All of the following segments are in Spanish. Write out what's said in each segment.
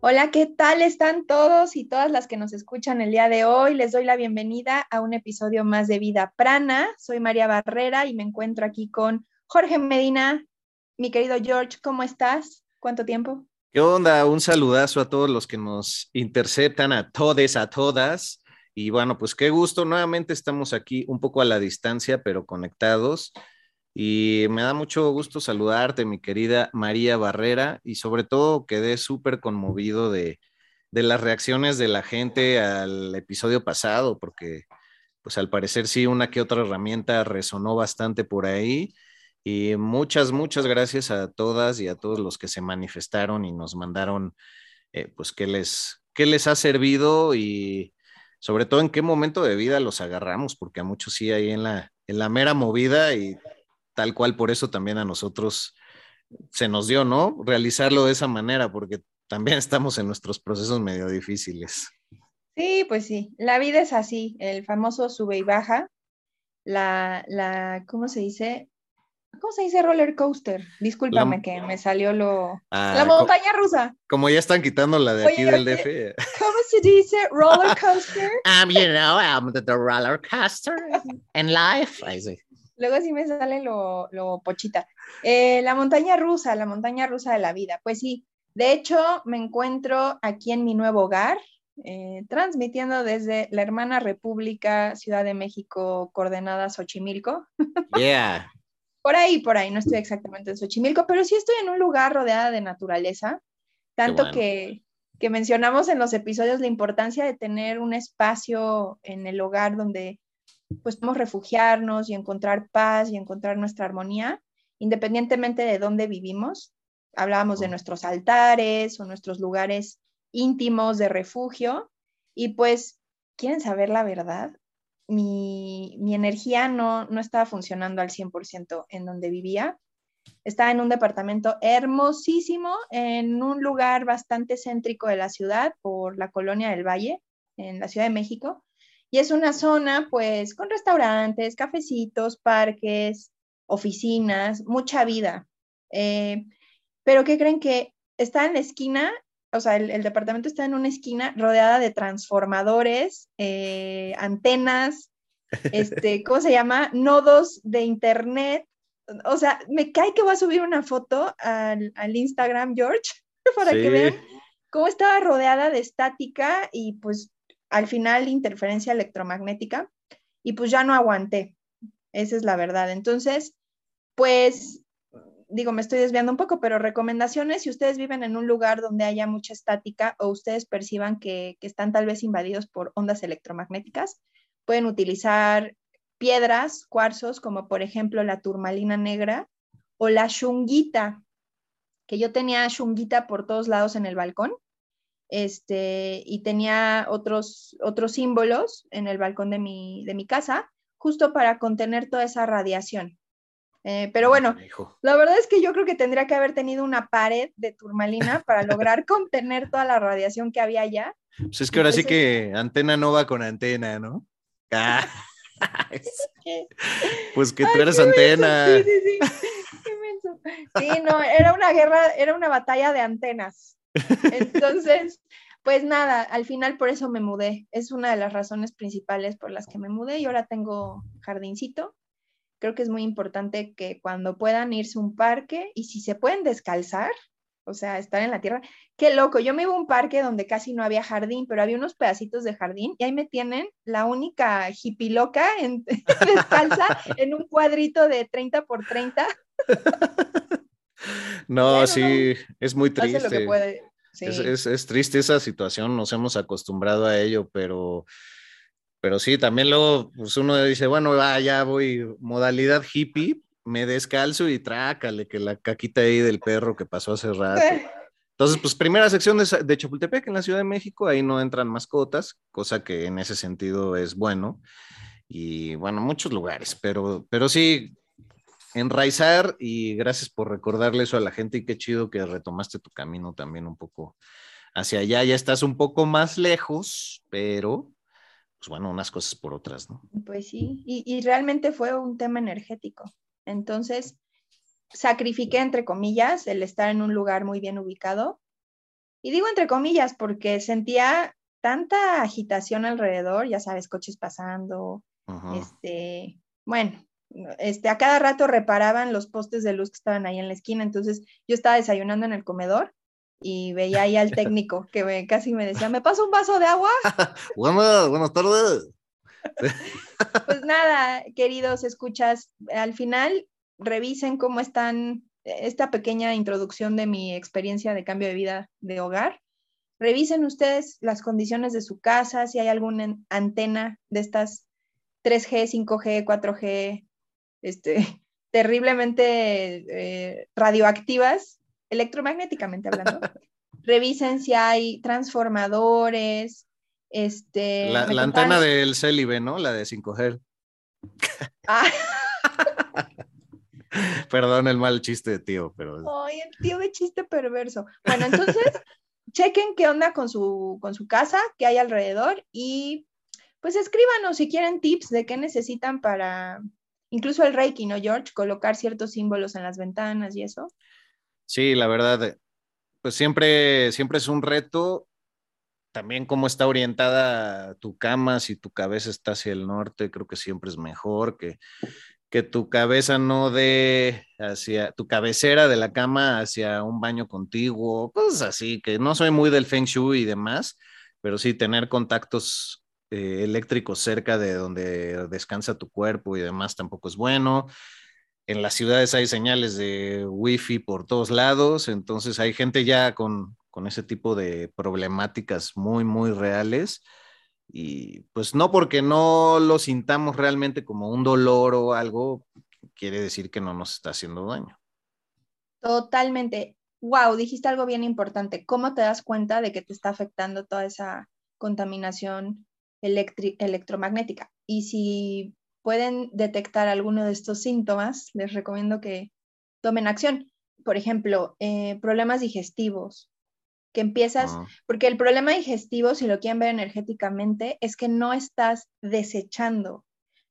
Hola, ¿qué tal están todos y todas las que nos escuchan el día de hoy? Les doy la bienvenida a un episodio más de Vida Prana. Soy María Barrera y me encuentro aquí con Jorge Medina. Mi querido George, ¿cómo estás? ¿Cuánto tiempo? ¿Qué onda? Un saludazo a todos los que nos interceptan, a todes, a todas. Y bueno, pues qué gusto. Nuevamente estamos aquí un poco a la distancia, pero conectados. Y me da mucho gusto saludarte, mi querida María Barrera, y sobre todo quedé súper conmovido de, de las reacciones de la gente al episodio pasado, porque pues al parecer sí, una que otra herramienta resonó bastante por ahí. Y muchas, muchas gracias a todas y a todos los que se manifestaron y nos mandaron, eh, pues, qué les, qué les ha servido y sobre todo en qué momento de vida los agarramos, porque a muchos sí ahí en la, en la mera movida y tal cual por eso también a nosotros se nos dio, ¿no? Realizarlo de esa manera, porque también estamos en nuestros procesos medio difíciles. Sí, pues sí, la vida es así, el famoso sube y baja, la, la, ¿cómo se dice? ¿Cómo se dice roller coaster? Discúlpame La- que me salió lo... Ah, la montaña rusa. Como ya están quitando la de aquí del. DF. ¿Cómo se dice roller coaster? Um, you know, um, the, the roller coaster in life. Ahí sí. Luego sí me sale lo, lo pochita. Eh, la montaña rusa, la montaña rusa de la vida. Pues sí, de hecho me encuentro aquí en mi nuevo hogar, eh, transmitiendo desde la hermana República Ciudad de México, coordenada Xochimilco. Yeah. Por ahí, por ahí, no estoy exactamente en Xochimilco, pero sí estoy en un lugar rodeada de naturaleza, tanto bueno. que, que mencionamos en los episodios la importancia de tener un espacio en el hogar donde pues podemos refugiarnos y encontrar paz y encontrar nuestra armonía, independientemente de dónde vivimos. Hablábamos de nuestros altares o nuestros lugares íntimos de refugio y pues, ¿quieren saber la verdad? Mi, mi energía no, no estaba funcionando al 100% en donde vivía. Estaba en un departamento hermosísimo, en un lugar bastante céntrico de la ciudad, por la colonia del Valle, en la Ciudad de México. Y es una zona, pues, con restaurantes, cafecitos, parques, oficinas, mucha vida. Eh, pero ¿qué creen que está en la esquina? O sea, el, el departamento está en una esquina rodeada de transformadores, eh, antenas, este, ¿cómo se llama? Nodos de internet. O sea, me cae que voy a subir una foto al, al Instagram, George, para que vean cómo estaba rodeada de estática y pues al final interferencia electromagnética y pues ya no aguanté. Esa es la verdad. Entonces, pues digo, me estoy desviando un poco, pero recomendaciones, si ustedes viven en un lugar donde haya mucha estática o ustedes perciban que, están tal vez invadidos por ondas electromagnéticas, pueden utilizar piedras, cuarzos, como por ejemplo la turmalina negra o la shunguita, que yo tenía shunguita por todos lados en el balcón, este, y tenía otros, otros símbolos en el balcón de mi, de mi casa, justo para contener toda esa radiación. Eh, pero bueno, Hijo. la verdad es que yo creo que tendría que haber tenido una pared de turmalina para lograr contener toda la radiación que había allá. Pues es que ahora sí que antena no va con antena, ¿no? Ah, pues que tú eres menso, antena. Sí, sí, sí. Qué menso. Sí, no, era una guerra, era una batalla de antenas. Entonces, pues nada, al final por eso me mudé. Es una de las razones principales por las que me mudé y ahora tengo jardincito. Creo que es muy importante que cuando puedan irse a un parque y si se pueden descalzar, o sea, estar en la tierra. Qué loco, yo me iba a un parque donde casi no había jardín, pero había unos pedacitos de jardín y ahí me tienen la única hippie loca en, descalza en un cuadrito de 30 por 30. No, sí, es muy Hace lo que triste. puede. Sí. Es, es- es triste esa situación, nos hemos acostumbrado a ello, pero Pero sí, también luego pues uno dice, bueno, va, ya voy modalidad hippie, me descalzo y trácale que la caquita ahí del perro que pasó hace rato. Entonces, pues primera sección de, de, Chapultepec en la Ciudad de México, ahí no entran mascotas, cosa que en ese sentido es bueno. Y bueno, muchos lugares, pero, pero sí, enraizar y gracias por recordarle eso a la gente y qué chido que retomaste tu camino también un poco hacia allá. Ya estás un poco más lejos, pero pues bueno, unas cosas por otras, ¿no? Pues sí, y, y realmente fue un tema energético. Entonces, sacrifiqué, entre comillas, el estar en un lugar muy bien ubicado. Y digo entre comillas porque sentía tanta agitación alrededor, ya sabes, coches pasando, este, bueno, este, a cada rato reparaban los postes de luz que estaban ahí en la esquina, entonces yo estaba desayunando en el comedor y veía ahí al técnico que casi me decía, ¿me pasa un vaso de agua? buenas, buenas tardes. pues nada, queridos escuchas, al final revisen cómo están esta pequeña introducción de mi experiencia de cambio de vida de hogar. Revisen ustedes las condiciones de su casa, si hay alguna antena de estas 3G, 5G, 4G, este, terriblemente eh, radioactivas, electromagnéticamente hablando. Revisen si hay transformadores. Este, la, la antena del Célibe, ¿no? La de 5G. Ah. Perdón el mal chiste de tío, pero. Ay, el tío de chiste perverso. Bueno, entonces, chequen qué onda con su, con su casa, qué hay alrededor y pues escríbanos si quieren tips de qué necesitan para, incluso el Reiki, ¿no, George? Colocar ciertos símbolos en las ventanas y eso. Sí, la verdad, pues siempre, siempre es un reto. También cómo está orientada tu cama, si tu cabeza está hacia el norte, creo que siempre es mejor que que tu cabeza no dé hacia tu cabecera de la cama hacia un baño contiguo, cosas así, que no soy muy del feng shui y demás, pero sí tener contactos eh, cerca de donde descansa tu cuerpo y demás tampoco es bueno. En las ciudades hay señales de wifi por todos lados, entonces hay gente ya con, con ese tipo de problemáticas muy, muy reales y pues no porque no lo sintamos realmente como un dolor o algo, quiere decir que no nos está haciendo daño. Totalmente. Wow, dijiste algo bien importante. ¿Cómo te das cuenta de que te está afectando toda esa contaminación electromagnética? Y si pueden detectar alguno de estos síntomas, les recomiendo que tomen acción. Por ejemplo, eh, problemas digestivos, que empiezas, ah. porque el problema digestivo, si lo quieren ver energéticamente, es que no estás desechando,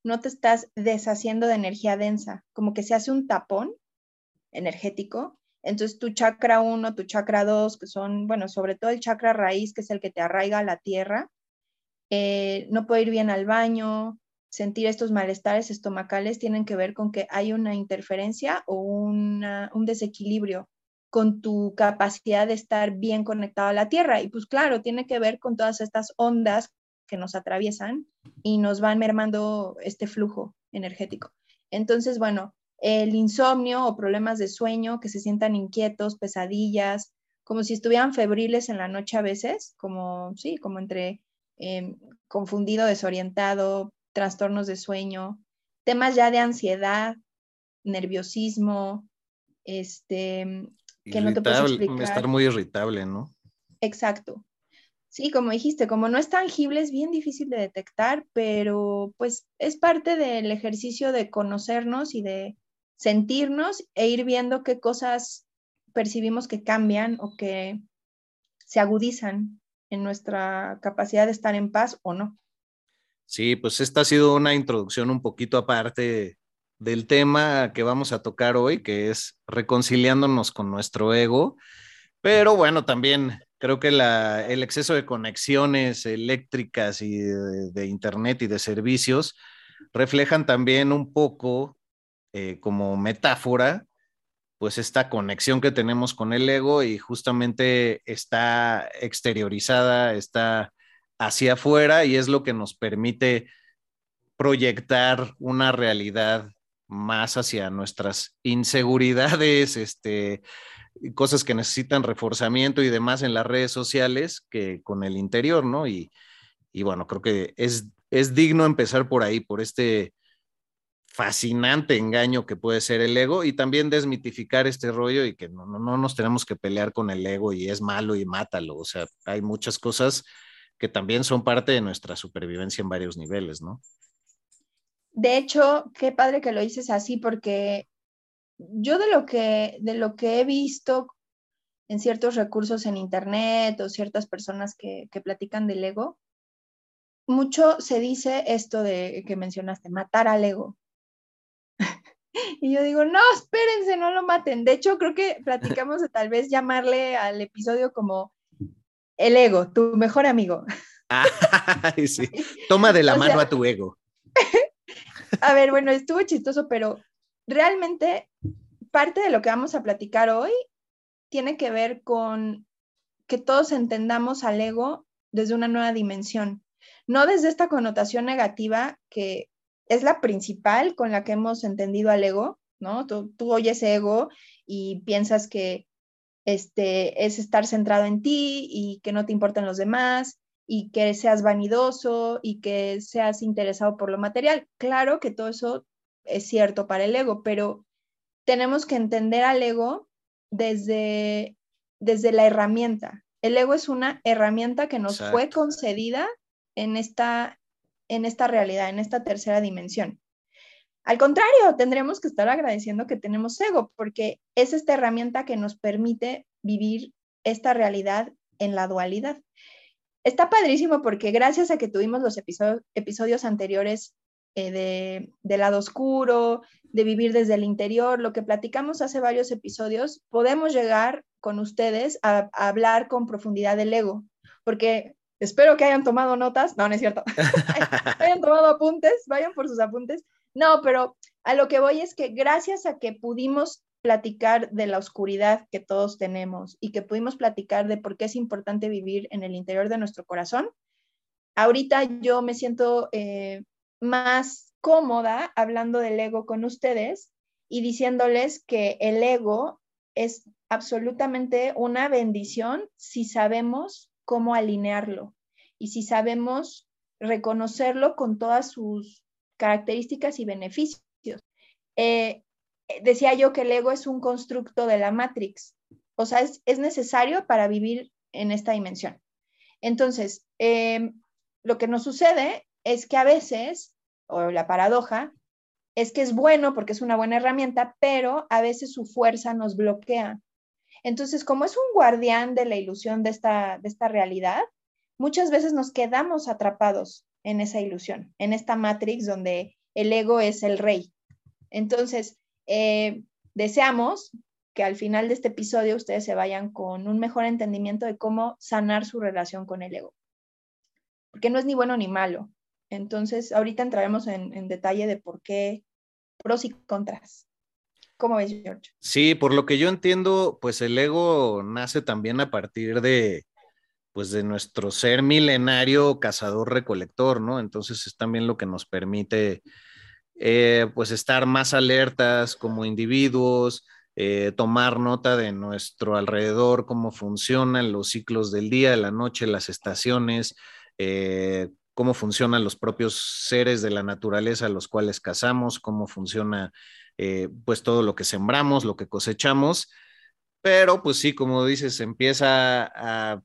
no te estás deshaciendo de energía densa, como que se hace un tapón energético. Entonces tu chakra 1, tu chakra 2, que son, bueno, sobre todo el chakra raíz, que es el que te arraiga a la tierra, eh, no puede ir bien al baño, sentir estos malestares estomacales tienen que ver con que hay una interferencia o un desequilibrio con tu capacidad de estar bien conectado a la Tierra. Y pues claro, tiene que ver con todas estas ondas que nos atraviesan y nos van mermando este flujo energético. Entonces, bueno, el insomnio o problemas de sueño, que se sientan inquietos, pesadillas, como si estuvieran febriles en la noche a veces, como, sí, como entre em, confundido, desorientado, trastornos de sueño, temas ya de ansiedad, nerviosismo, este, que no te puedes explicar. Estar muy irritable, ¿no? Exacto. Sí, como dijiste, como no es tangible, es bien difícil de detectar, pero pues es parte del ejercicio de conocernos y de sentirnos e ir viendo qué cosas percibimos que cambian o que se agudizan en nuestra capacidad de estar en paz o no. Sí, pues esta ha sido una introducción un poquito aparte del tema que vamos a tocar hoy, que es reconciliándonos con nuestro ego. Pero bueno, también creo que el exceso de conexiones eléctricas y de, Internet y de servicios reflejan también un poco eh, como metáfora, pues esta conexión que tenemos con el ego y justamente está exteriorizada, está hacia afuera y es lo que nos permite proyectar una realidad más hacia nuestras inseguridades, este, cosas que necesitan reforzamiento y demás en las redes sociales que con el interior, ¿no? Y, y bueno, creo que es es digno empezar por ahí, por este fascinante engaño que puede ser el ego y también desmitificar este rollo y que no, no, no nos tenemos que pelear con el ego y es malo y mátalo. O sea, hay muchas cosas que también son parte de nuestra supervivencia en varios niveles, ¿no? De hecho, qué padre que lo dices así porque yo de lo que, de lo que he visto en ciertos recursos en internet o ciertas personas que, que platican del ego, mucho se dice esto de que mencionaste, matar al ego. y yo digo, no, espérense, no lo maten. De hecho, creo que platicamos de tal vez llamarle al episodio como el ego, tu mejor amigo. sí. Toma de la mano a tu ego. a ver, bueno, estuvo chistoso, pero realmente parte de lo que vamos a platicar hoy tiene que ver con que todos entendamos al ego desde una nueva dimensión no desde esta connotación negativa que es la principal con la que hemos entendido al ego, ¿no? Tú, oyes ego y piensas que este, es estar centrado en ti y que no te importan los demás y que seas vanidoso y que seas interesado por lo material. Claro que todo eso es cierto para el ego, pero tenemos que entender al ego desde, desde la herramienta. El ego es una herramienta que nos fue concedida en esta, en esta realidad, en esta tercera dimensión. Al contrario, tendremos que estar agradeciendo que tenemos ego, porque es esta herramienta que nos permite vivir esta realidad en la dualidad. Está padrísimo porque gracias a que tuvimos los episodios, anteriores eh, de, de, lado oscuro, de vivir desde el interior, lo que platicamos hace varios episodios, podemos llegar con ustedes a, a hablar con profundidad del ego, porque Espero que hayan tomado notas. No, no es cierto. hayan tomado apuntes, vayan por sus apuntes. No, pero a lo que voy es que gracias a que pudimos platicar de la oscuridad que todos tenemos y que pudimos platicar de por qué es importante vivir en el interior de nuestro corazón, ahorita yo me siento eh, más cómoda hablando del ego con ustedes y diciéndoles que el ego es absolutamente una bendición si sabemos cómo alinearlo y si sabemos reconocerlo con todas sus características y beneficios. Eh, decía yo que el ego es un constructo de la Matrix, o sea, es, necesario para vivir en esta dimensión. Entonces, em, lo que nos sucede es que a veces, o la paradoja, es que es bueno porque es una buena herramienta, pero a veces su fuerza nos bloquea entonces, como es un guardián de la ilusión de esta, de esta realidad, muchas veces nos quedamos atrapados en esa ilusión, en esta matrix donde el ego es el rey. Entonces, eh, deseamos que al final de este episodio ustedes se vayan con un mejor entendimiento de cómo sanar su relación con el ego. Porque no es ni bueno ni malo. Entonces, ahorita entraremos en, en detalle de por qué pros y contras. ¿Cómo ves, George? Sí, por lo que yo entiendo, pues el ego nace también a partir de, pues de nuestro ser milenario cazador-recolector, ¿no? Entonces es también lo que nos permite, eh, pues estar más alertas como individuos, eh, tomar nota de nuestro alrededor, cómo funcionan los ciclos del día, de la noche, las estaciones, eh, cómo funcionan los propios seres de la naturaleza a los cuales cazamos, cómo funciona eh, pues todo lo que sembramos, lo que cosechamos, pero pues sí, como dices, empieza a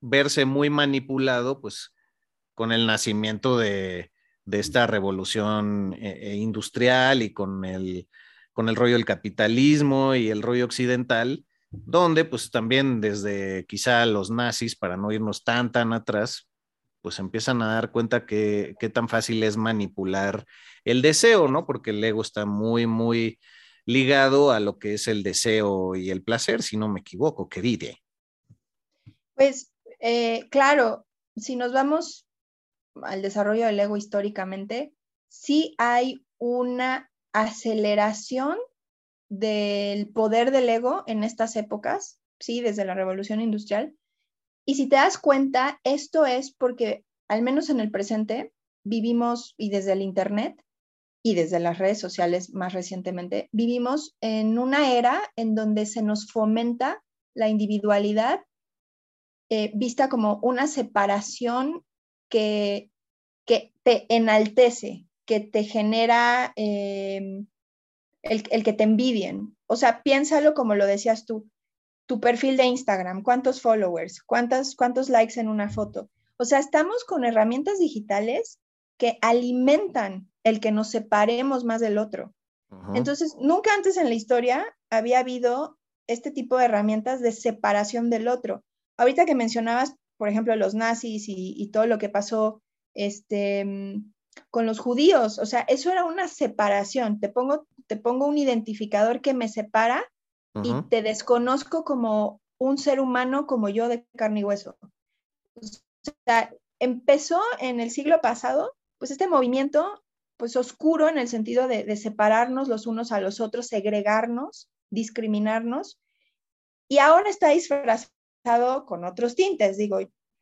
verse muy manipulado pues con el nacimiento de, esta revolución eh, eh, industrial y con el, con el rollo del capitalismo y el rollo occidental, donde pues también desde quizá los nazis, para no irnos tan, tan atrás, pues empiezan a dar cuenta que qué tan fácil es manipular el deseo, ¿no? Porque el ego está muy, muy ligado a lo que es el deseo y el placer, si no me equivoco, ¿qué diré? Pues eh, claro, si nos vamos al desarrollo del ego históricamente, sí hay una aceleración del poder del ego en estas épocas, sí, desde la revolución industrial, y si te das cuenta, esto es porque, al menos en el presente, vivimos, y desde el Internet y desde las redes sociales más recientemente, vivimos en una era en donde se nos fomenta la individualidad eh, vista como una separación que, que te enaltece, que te genera em, el, el que te envidien. O sea, piénsalo como lo decías tú, tu perfil de Instagram, cuántos followers, cuántos, cuántos likes en una foto. O sea, estamos con herramientas digitales que alimentan el que nos separemos más del otro. Entonces, nunca antes en la historia había habido este tipo de herramientas de separación del otro. Ahorita que mencionabas, por ejemplo, los nazis y, todo lo que pasó este, con los judíos, o sea, eso era una separación. Te pongo, te pongo un identificador que me separa y te desconozco como un ser humano como yo de carne y hueso. Empezó en el siglo pasado, pues este movimiento, pues oscuro en el sentido de, de separarnos los unos a los otros, segregarnos, discriminarnos, y ahora está disfrazado con otros tintes, digo,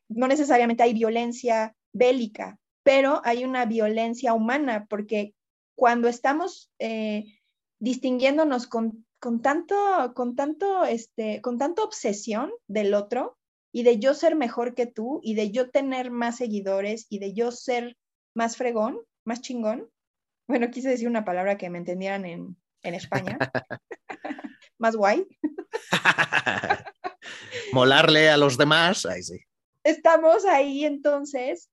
no necesariamente hay violencia bélica, pero hay una violencia humana, porque cuando estamos eh, distinguiéndonos con, tanto, con tanto, este, con tanta obsesión del otro y de yo ser mejor que tú y de yo tener más seguidores y de yo ser más fregón, más chingón. Bueno, quise decir una palabra que me entendieran en, en España. más guay. Molarle a los demás, ahí sí. Estamos ahí entonces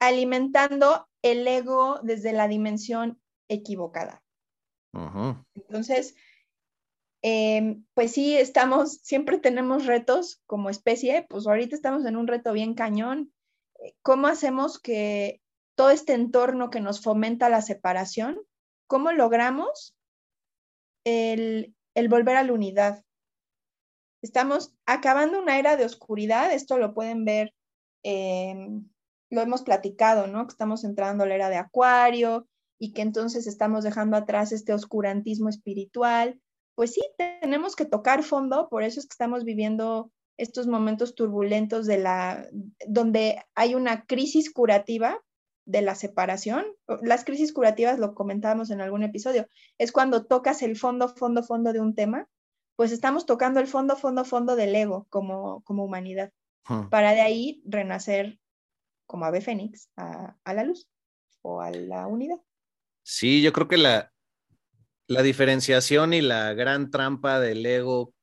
alimentando el ego desde la dimensión equivocada. Entonces, em, pues sí, estamos, siempre tenemos retos como especie, pues ahorita estamos en un reto bien cañón. ¿Cómo hacemos que todo este entorno que nos fomenta la separación, cómo logramos el, volver a la unidad? Estamos acabando una era de oscuridad, esto lo pueden ver lo hemos platicado, ¿no? Que estamos entrando a la era de Acuario y que entonces estamos dejando atrás este oscurantismo espiritual. Pues sí, tenemos que tocar fondo, por eso es que estamos viviendo estos momentos turbulentos de la donde hay una crisis curativa de la separación. Las crisis curativas lo comentábamos en algún episodio, es cuando tocas el fondo, fondo, fondo de un tema, pues estamos tocando el fondo, fondo, fondo del ego como, como humanidad, para de ahí renacer como ave fénix a, la luz o a la unidad. Sí, yo creo que la, la diferenciación y la gran trampa del ego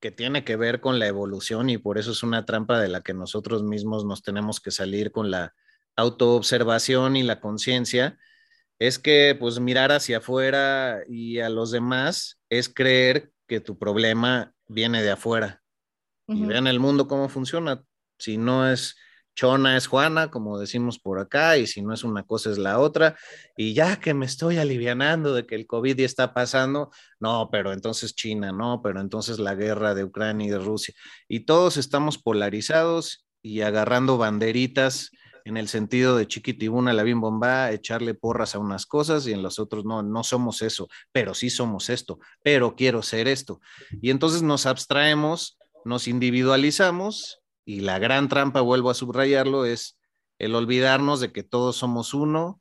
que tiene que ver con la evolución y por eso es una trampa de la que nosotros mismos nos tenemos que salir con la autoobservación y la conciencia, es que pues mirar hacia afuera y a los demás es creer que tu problema viene de afuera. Y vean el mundo cómo funciona. Si no es Chona es Juana, como decimos por acá, y si no es una cosa es la otra, y ya que me estoy alivianando de que el COVID ya está pasando, no, pero entonces China, no, pero entonces la guerra de Ucrania y de Rusia, y todos estamos polarizados y agarrando banderitas en el sentido de chiquitibuna, la bomba, echarle porras a unas cosas y en los otros no, no somos eso, pero sí somos esto, pero quiero ser esto. Y entonces nos abstraemos, nos individualizamos y la gran trampa, vuelvo a subrayarlo, es el olvidarnos de que todos somos uno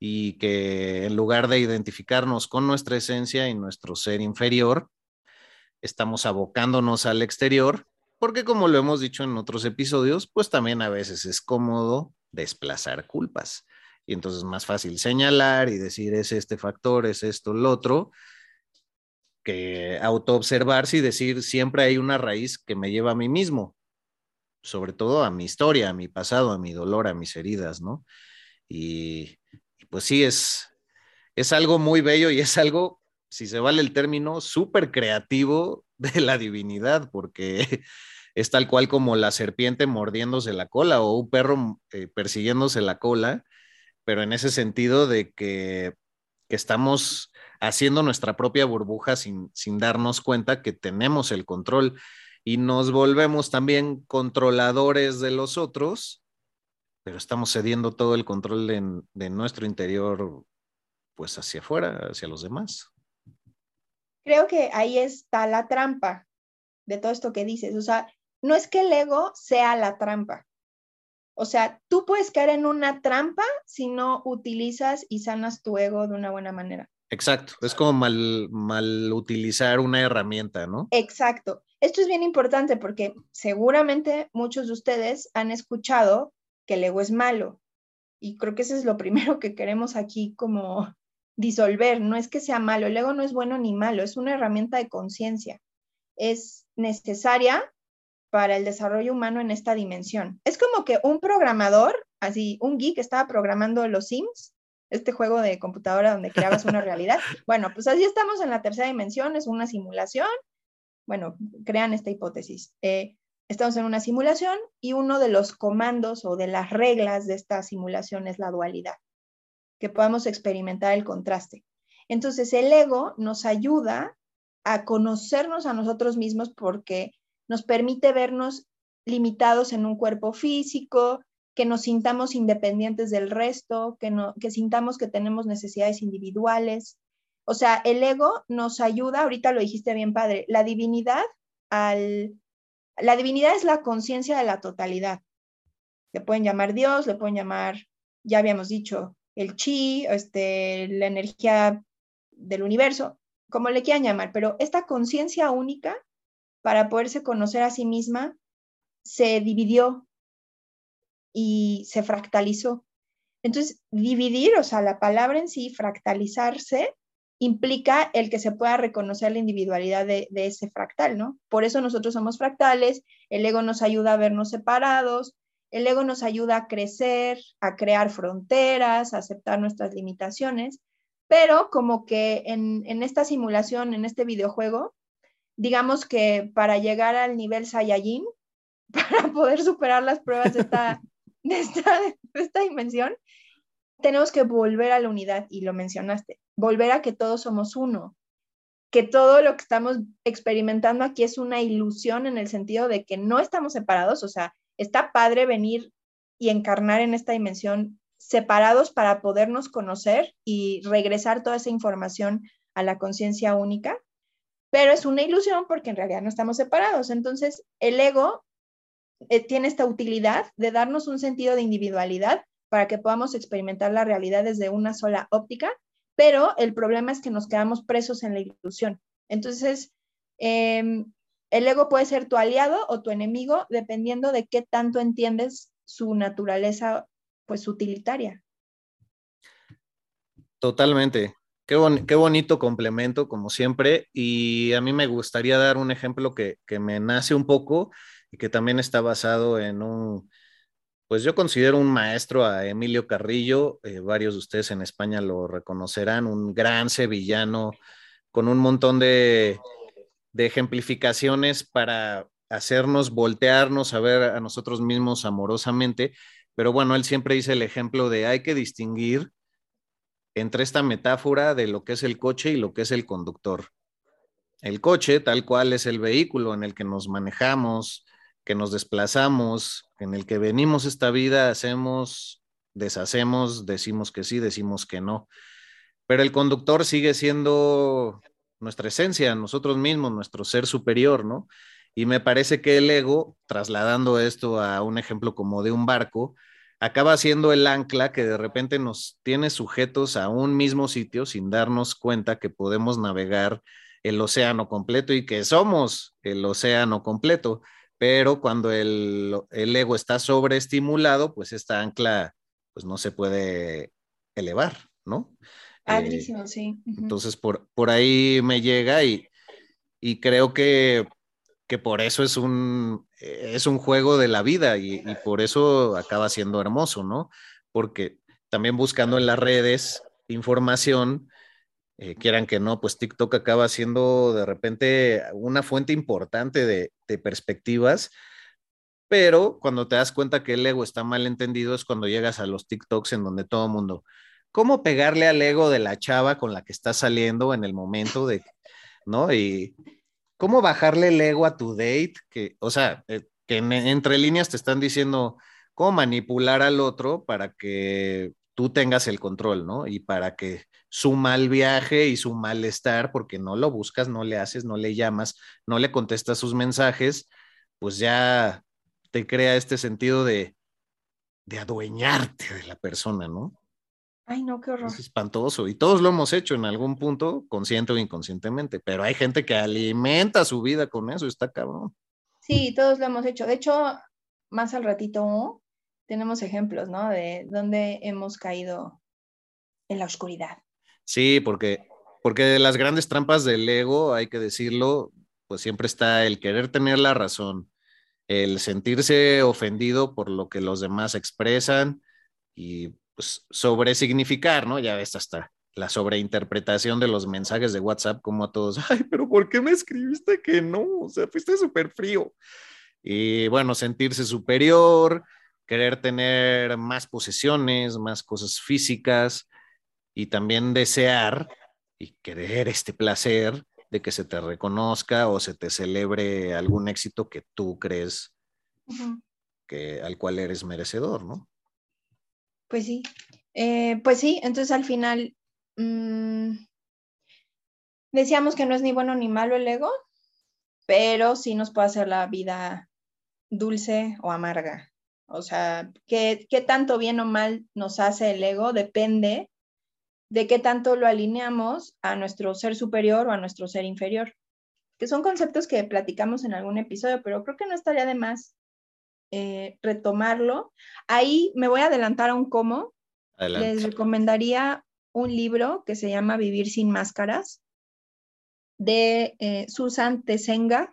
y que en lugar de identificarnos con nuestra esencia y nuestro ser inferior, estamos abocándonos al exterior, porque como lo hemos dicho en otros episodios, pues también a veces es cómodo desplazar culpas. Y entonces es más fácil señalar y decir es este factor, es esto, el otro, que autoobservarse y decir siempre hay una raíz que me lleva a mí mismo sobre todo a mi historia, a mi pasado, a mi dolor, a mis heridas, ¿no? Y, pues sí, es, es algo muy bello y es algo, si se vale el término, súper creativo de la divinidad, porque es tal cual como la serpiente mordiéndose la cola o un perro eh, persiguiéndose la cola, pero en ese sentido de que, que estamos haciendo nuestra propia burbuja sin, sin darnos cuenta que tenemos el control y nos volvemos también controladores de los otros, pero estamos cediendo todo el control de, nuestro interior pues hacia afuera, hacia los demás. Creo que ahí está la trampa de todo esto que dices. O sea, no es que el ego sea la trampa. O sea, tú puedes caer en una trampa si no utilizas y sanas tu ego de una buena manera. Exacto, es como mal, mal utilizar una herramienta, ¿no? Exacto. Esto es bien importante porque seguramente muchos de ustedes han escuchado que el ego es malo. Y creo que eso es lo primero que queremos aquí como disolver. No es que sea malo, el ego no es bueno ni malo, es una herramienta de conciencia. Es necesaria para el desarrollo humano en esta dimensión. Es como que un programador, así, un geek estaba programando los Sims, este juego de computadora donde creabas una realidad. Bueno, pues así estamos en la tercera dimensión, es una simulación. Bueno, crean esta hipótesis. Eh, estamos en una simulación y uno de los comandos o de las reglas de esta simulación es la dualidad, que podamos experimentar el contraste. Entonces, el ego nos ayuda a conocernos a nosotros mismos porque nos permite vernos limitados en un cuerpo físico, que nos sintamos independientes del resto, que, no, que sintamos que tenemos necesidades individuales. O sea, el ego nos ayuda, ahorita lo dijiste bien padre, la divinidad al... La divinidad es la conciencia de la totalidad. Le pueden llamar Dios, le pueden llamar, ya habíamos dicho, el chi, este, la energía del universo, como le quieran llamar, pero esta conciencia única para poderse conocer a sí misma, se dividió y se fractalizó. Entonces, dividir, o sea, la palabra en sí, fractalizarse, implica el que se pueda reconocer la individualidad de, ese fractal, ¿no? Por eso nosotros somos fractales, el ego nos ayuda a vernos separados, el ego nos ayuda a crecer, a crear fronteras, a aceptar nuestras limitaciones, pero como que en, en esta simulación, en este videojuego, digamos que para llegar al nivel Saiyajin, para poder superar las pruebas de esta, de esta, dimensión, tenemos que volver a la unidad, y lo mencionaste, volver a que todos somos uno, que todo lo que estamos experimentando aquí es una ilusión en el sentido de que no estamos separados, o sea, está padre venir y encarnar en esta dimensión separados para podernos conocer y regresar toda esa información a la conciencia única, pero es una ilusión porque en realidad no estamos separados. Entonces, el ego eh, tiene esta utilidad de darnos un sentido de individualidad para que podamos experimentar la realidad desde una sola óptica, pero el problema es que nos quedamos presos en la ilusión. Entonces, em, el ego puede ser tu aliado o tu enemigo dependiendo de qué tanto entiendes su naturaleza, pues utilitaria. Totalmente. Qué, bonito complemento, como siempre. Y a mí me gustaría dar un ejemplo que, me nace un poco y que también está basado en un, pues yo considero un maestro a Emilio Carrillo, eh, varios de ustedes en España lo reconocerán, un gran sevillano con un montón de, de ejemplificaciones para hacernos voltearnos a ver a nosotros mismos amorosamente. Pero bueno, él siempre dice el ejemplo de hay que distinguir entre esta metáfora de lo que es el coche y lo que es el conductor. El coche, tal cual, es el vehículo en el que nos manejamos, que nos desplazamos, en el que venimos esta vida, hacemos, deshacemos, decimos que sí, decimos que no. Pero el conductor sigue siendo nuestra esencia, nosotros mismos, nuestro ser superior, ¿no? Y me parece que el ego, trasladando esto a un ejemplo como de un barco, acaba siendo el ancla que de repente nos tiene sujetos a un mismo sitio sin darnos cuenta que podemos navegar el océano completo y que somos el océano completo. Pero cuando el, ego está sobreestimulado, pues esta ancla pues no se puede elevar, ¿no? Padrísimo, sí. Entonces por, por ahí me llega y, y creo que que por eso es un, es un juego de la vida y, por eso acaba siendo hermoso, ¿no? Porque también buscando en las redes información, eh, quieran que no, pues TikTok acaba siendo de repente una fuente importante de, perspectivas, pero cuando te das cuenta que el ego está mal entendido es cuando llegas a los TikToks en donde todo el mundo, ¿cómo pegarle al ego de la chava con la que está saliendo en el momento de, ¿no? Y, ¿Cómo bajarle el ego a tu date? Que, o sea, eh, que entre líneas te están diciendo cómo manipular al otro para que tú tengas el control, ¿no? Y para que su mal viaje y su malestar, porque no lo buscas, no le haces, no le llamas, no le contestas sus mensajes, pues ya te crea este sentido de, de adueñarte de la persona, ¿no? Ay, no, qué horror. Es espantoso. Y todos lo hemos hecho en algún punto, consciente o inconscientemente, pero hay gente que alimenta su vida con eso, está cabrón. Sí, todos lo hemos hecho. De hecho, más al ratito tenemos ejemplos, ¿no? De dónde hemos caído en la oscuridad. Sí, porque, porque las grandes trampas del ego, hay que decirlo, pues siempre está el querer tener la razón, el sentirse ofendido por lo que los demás expresan y pues sobresignificar, ¿no? Ya ves hasta la sobreinterpretación de los mensajes de WhatsApp como a todos, ay, pero ¿por qué me escribiste que no? O sea, fuiste súper frío. Y bueno, sentirse superior, querer tener más posesiones, más cosas físicas y también desear y querer este placer de que se te reconozca o se te celebre algún éxito que tú crees que al cual eres merecedor, ¿no? Pues sí, eh, pues sí, entonces al final mm, decíamos que no es ni bueno ni malo el ego, pero sí nos puede hacer la vida dulce o amarga. O sea, qué, qué tanto bien o mal nos hace el ego depende de qué tanto lo alineamos a nuestro ser superior o a nuestro ser inferior, que son conceptos que platicamos en algún episodio, pero creo que no estaría de más eh, retomarlo. Ahí me voy a adelantar a un cómo. Les recomendaría un libro que se llama Vivir sin máscaras de eh, Susan Tesenga.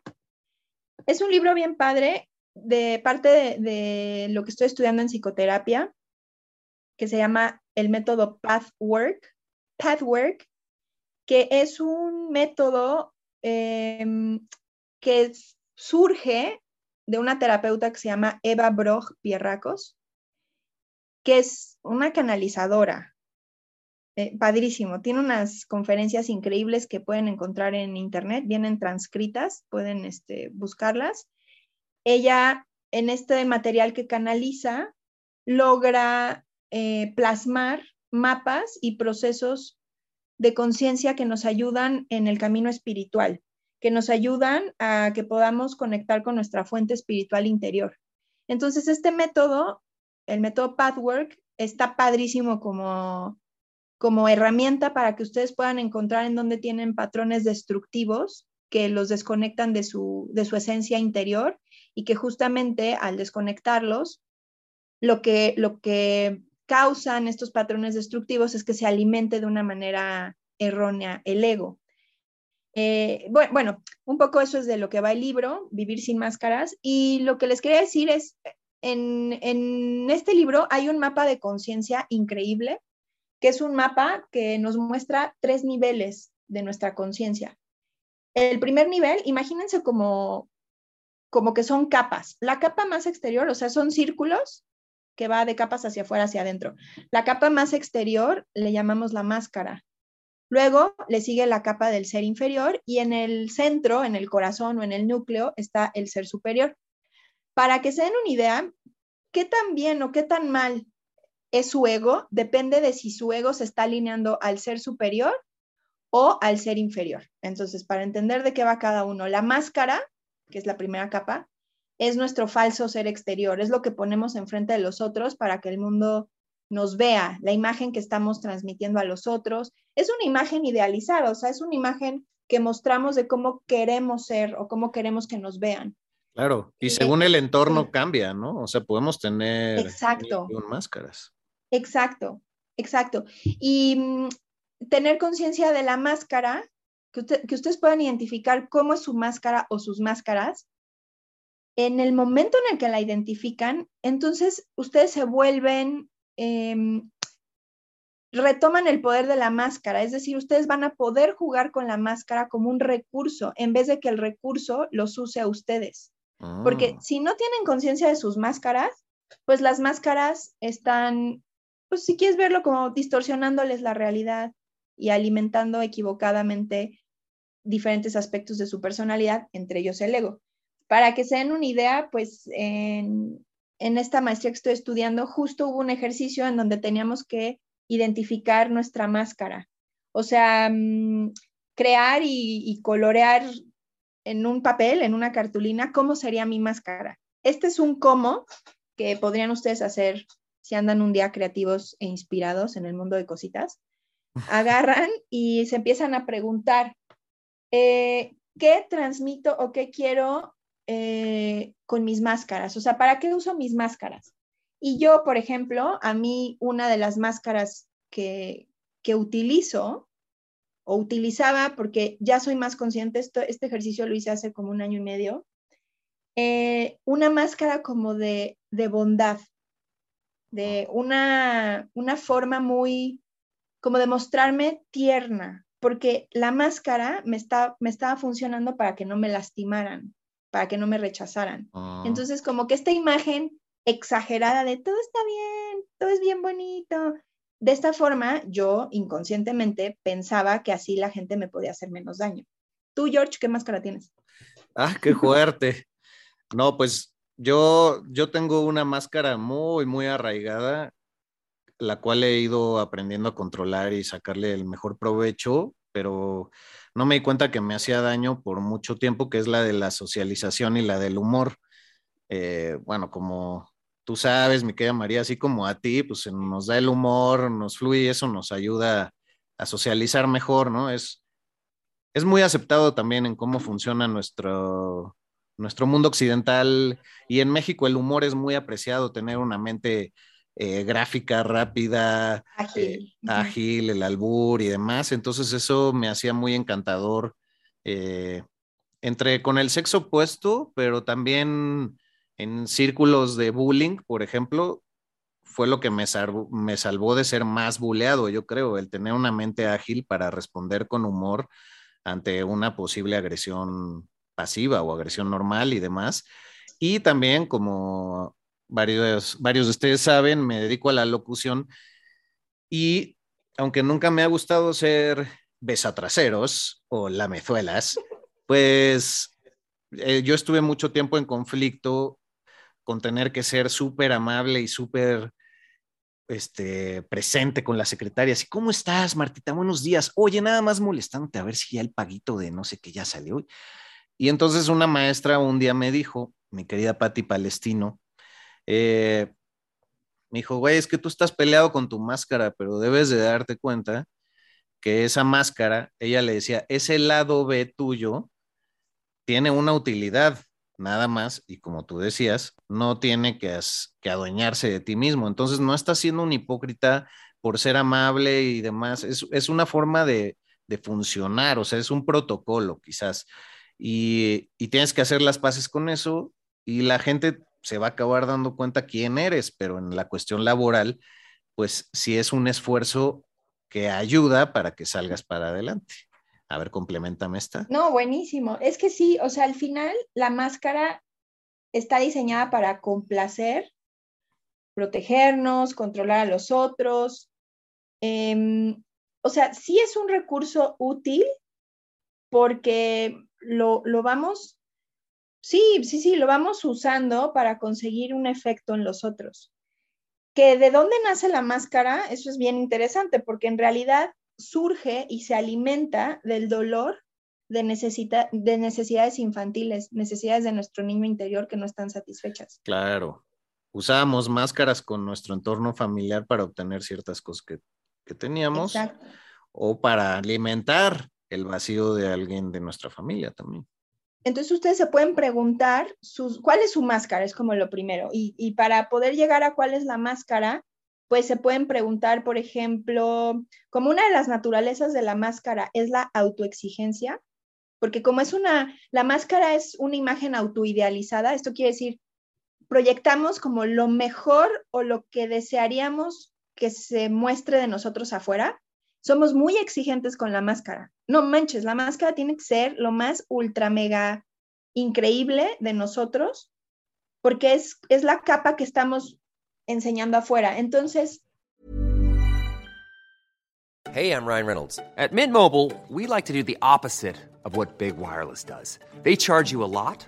Es un libro bien padre de parte de, lo que estoy estudiando en psicoterapia, que se llama el método Pathwork. Pathwork, que es un método em, que surge de una terapeuta que se llama Eva Broch Pierracos, que es una canalizadora. Eh, padrísimo, tiene unas conferencias increíbles que pueden encontrar en internet, vienen transcritas, pueden este, buscarlas. Ella, en este material que canaliza, logra eh, plasmar mapas y procesos de conciencia que nos ayudan en el camino espiritual, que nos ayudan a que podamos conectar con nuestra fuente espiritual interior. Entonces, este método, el método Pathwork, está padrísimo como, como herramienta para que ustedes puedan encontrar en dónde tienen patrones destructivos que los desconectan de su, de su esencia interior y que justamente al desconectarlos, lo que, lo que causan estos patrones destructivos es que se alimente de una manera errónea el ego. Eh, bueno, un poco eso es de lo que va el libro, Vivir sin máscaras. Y lo que les quería decir es, en, en este libro hay un mapa de conciencia increíble, que es un mapa que nos muestra tres niveles de nuestra conciencia. El primer nivel, imagínense como, como que son capas. La capa más exterior, o sea, son círculos que va de capas hacia afuera, hacia adentro. La capa más exterior le llamamos la máscara. Luego le sigue la capa del ser inferior y en el centro, en el corazón o en el núcleo, está el ser superior. Para que se den una idea, qué tan bien o qué tan mal es su ego depende de si su ego se está alineando al ser superior o al ser inferior. Entonces, para entender de qué va cada uno, la máscara, que es la primera capa, es nuestro falso ser exterior, es lo que ponemos enfrente de los otros para que el mundo nos vea, la imagen que estamos transmitiendo a los otros. Es una imagen idealizada, o sea, es una imagen que mostramos de cómo queremos ser o cómo queremos que nos vean. Claro, y según el entorno cambia, ¿no? O sea, podemos tener exacto. máscaras. Exacto, exacto. Y mm, tener conciencia de la máscara, que, que ustedes puedan identificar cómo es su máscara o sus máscaras, en el momento en el que la identifican, entonces ustedes se vuelven, em, retoman el poder de la máscara, es decir, ustedes van a poder jugar con la máscara como un recurso en vez de que el recurso los use a ustedes. Porque ah. si no tienen conciencia de sus máscaras, pues las máscaras están, pues si quieres verlo como distorsionándoles la realidad y alimentando equivocadamente diferentes aspectos de su personalidad, entre ellos el ego. Para que se den una idea, pues en, esta maestría que estoy estudiando, justo hubo un ejercicio en donde teníamos que identificar nuestra máscara. O sea, mm, crear y, colorear en un papel, en una cartulina, cómo sería mi máscara. Este es un cómo que podrían ustedes hacer si andan un día creativos e inspirados en el mundo de cositas. Agarran y se empiezan a preguntar, eh, ¿qué transmito o qué quiero eh, con mis máscaras. O sea, ¿para qué uso mis máscaras? Y yo, por ejemplo, a mí una de las máscaras que, que utilizo o utilizaba, porque ya soy más consciente, esto, este ejercicio lo hice hace como un año y medio, eh, una máscara como de, de bondad, de una, una forma muy, como de mostrarme tierna, porque la máscara me, está, me estaba funcionando para que no me lastimaran, para que no me rechazaran. Ah. Entonces, como que esta imagen exagerada de todo está bien, todo es bien bonito. De esta forma, yo inconscientemente pensaba que así la gente me podía hacer menos daño. Tú, George, ¿qué máscara tienes? Ah, qué fuerte. No, pues yo, yo tengo una máscara muy, muy arraigada, la cual he ido aprendiendo a controlar y sacarle el mejor provecho, pero no me di cuenta que me hacía daño por mucho tiempo, que es la de la socialización y la del humor. Eh, bueno, como tú sabes, mi querida María, así como a ti, pues nos da el humor, nos fluye, eso nos ayuda a socializar mejor, ¿no? Es, es muy aceptado también en cómo funciona nuestro, nuestro mundo occidental y en México el humor es muy apreciado, tener una mente eh, gráfica, rápida, Ágil. eh, ágil, el albur y demás. Entonces eso me hacía muy encantador eh, entre con el sexo opuesto, pero también en círculos de bullying, por ejemplo, fue lo que me, salvó- me salvó de ser más buleado, yo creo, el tener una mente ágil para responder con humor ante una posible agresión pasiva o agresión normal y demás. Y también, como varios, varios de ustedes saben, me dedico a la locución y aunque nunca me ha gustado ser besatraseros o lamezuelas, pues eh, yo estuve mucho tiempo en conflicto con tener que ser súper amable y súper este, presente con las secretarias. ¿Y cómo estás, Martita? Buenos días. Oye, nada más molestándote a ver si ya el paguito de no sé qué ya salió. Y entonces una maestra un día me dijo, mi querida Patti Palestino, eh, me dijo, güey, es que tú estás peleado con tu máscara, pero debes de darte cuenta que esa máscara, ella le decía, ese lado B tuyo tiene una utilidad, nada más, y como tú decías, no tiene que, que adueñarse de ti mismo. Entonces no estás siendo un hipócrita por ser amable y demás. Es, es una forma de, de funcionar, o sea, es un protocolo quizás. Y, y tienes que hacer las paces con eso y la gente se va a acabar dando cuenta quién eres, pero en la cuestión laboral, pues sí es un esfuerzo que ayuda para que salgas para adelante. A ver, complementame esta. No, buenísimo. Es que sí, o sea, al final la máscara está diseñada para complacer, protegernos, controlar a los otros. Em, o sea, sí es un recurso útil porque lo, lo vamos, sí, sí, sí, lo vamos usando para conseguir un efecto en los otros. Que de dónde nace la máscara, eso es bien interesante, porque en realidad surge y se alimenta del dolor de, necesita, de necesidades infantiles, necesidades de nuestro niño interior que no están satisfechas. Claro. Usábamos máscaras con nuestro entorno familiar para obtener ciertas cosas que, que teníamos Exacto. o para alimentar el vacío de alguien de nuestra familia también. Entonces ustedes se pueden preguntar sus, cuál es su máscara, es como lo primero. Y, y para poder llegar a cuál es la máscara, pues se pueden preguntar, por ejemplo, como una de las naturalezas de la máscara es la autoexigencia, porque como es una, la máscara es una imagen autoidealizada, esto quiere decir, proyectamos como lo mejor o lo que desearíamos que se muestre de nosotros afuera. Somos muy exigentes con la máscara. No manches, la máscara tiene que ser lo más ultra mega increíble de nosotros, porque es, es la capa que estamos enseñando afuera. Entonces, Hey, I'm Ryan Reynolds. At Mint Mobile, we like to do the opposite of what Big Wireless does. They charge you a lot,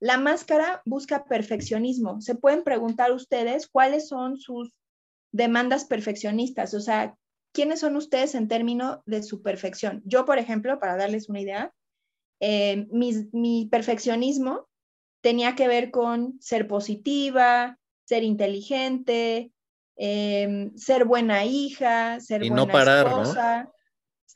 La máscara busca perfeccionismo. Se pueden preguntar ustedes cuáles son sus demandas perfeccionistas, o sea, quiénes son ustedes en términos de su perfección. Yo, por ejemplo, para darles una idea, eh, mi, mi perfeccionismo tenía que ver con ser positiva, ser inteligente, eh, ser buena hija, ser Y buena no parar, ¿no? esposa.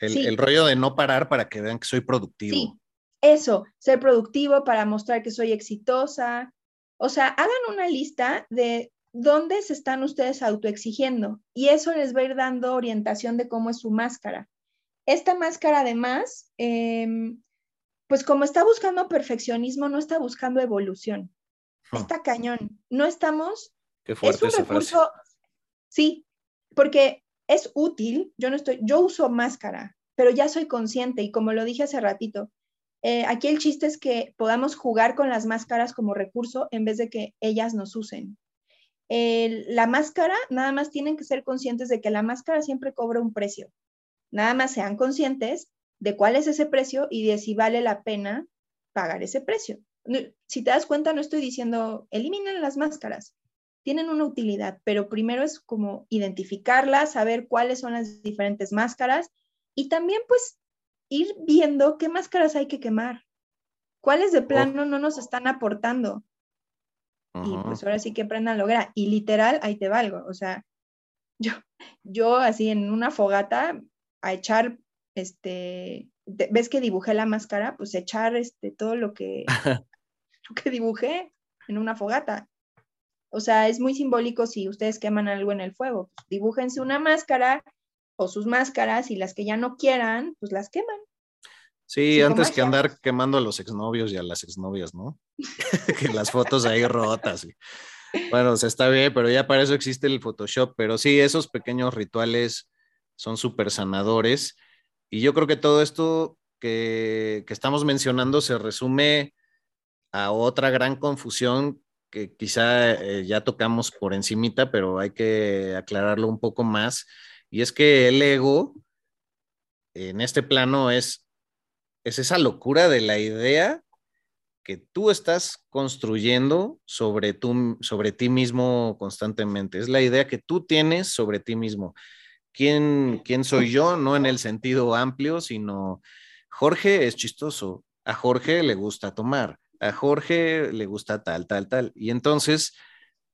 El, Sí. el rollo de no parar para que vean que soy productivo. Sí, eso, ser productivo para mostrar que soy exitosa. O sea, hagan una lista de dónde se están ustedes autoexigiendo y eso les va a ir dando orientación de cómo es su máscara. Esta máscara, además, em, pues como está buscando perfeccionismo, no está buscando evolución. Hmm. Está cañón. No estamos Qué es fuerte un esa frase. recurso, sí, porque es útil. Yo no estoy, yo uso máscara, pero ya soy consciente y como lo dije hace ratito, eh, aquí el chiste es que podamos jugar con las máscaras como recurso en vez de que ellas nos usen. La máscara, nada más tienen que ser conscientes de que la máscara siempre cobra un precio. Nada más sean conscientes de cuál es ese precio y de si vale la pena pagar ese precio. Si te das cuenta, no estoy diciendo eliminen las máscaras tienen una utilidad, pero primero es como identificarlas, saber cuáles son las diferentes máscaras y también pues ir viendo qué máscaras hay que quemar, cuáles de plano no nos están aportando. Y pues ahora sí que aprendan a lograr. Y literal, ahí te valgo. O sea, yo, yo así en una fogata a echar, este, te- ¿ves que dibujé la máscara? Pues echar este, todo lo que, lo que dibujé en una fogata. O sea, es muy simbólico si ustedes queman algo en el fuego. Dibújense una máscara o sus máscaras y las que ya no quieran, pues las queman. Sí, antes que andar quemando a los exnovios y a las exnovias, ¿no? que las fotos ahí rotas. y- Bueno, o sea, está bien, pero ya para eso existe el Photoshop. Pero sí, esos pequeños rituales son súper sanadores. Y yo creo que todo esto que, que estamos mencionando se resume a otra gran confusión que quizá eh, ya tocamos por encimita, pero hay que aclararlo un poco más. Y es que el ego en este plano es, es esa locura de la idea que tú estás construyendo sobre, sobre ti mismo constantemente. Es la idea que tú tienes sobre ti mismo. ¿Quién, ¿Quién soy yo? No en el sentido amplio, sino Jorge es chistoso, a Jorge le gusta tomar, a Jorge le gusta tal, tal, tal. Y entonces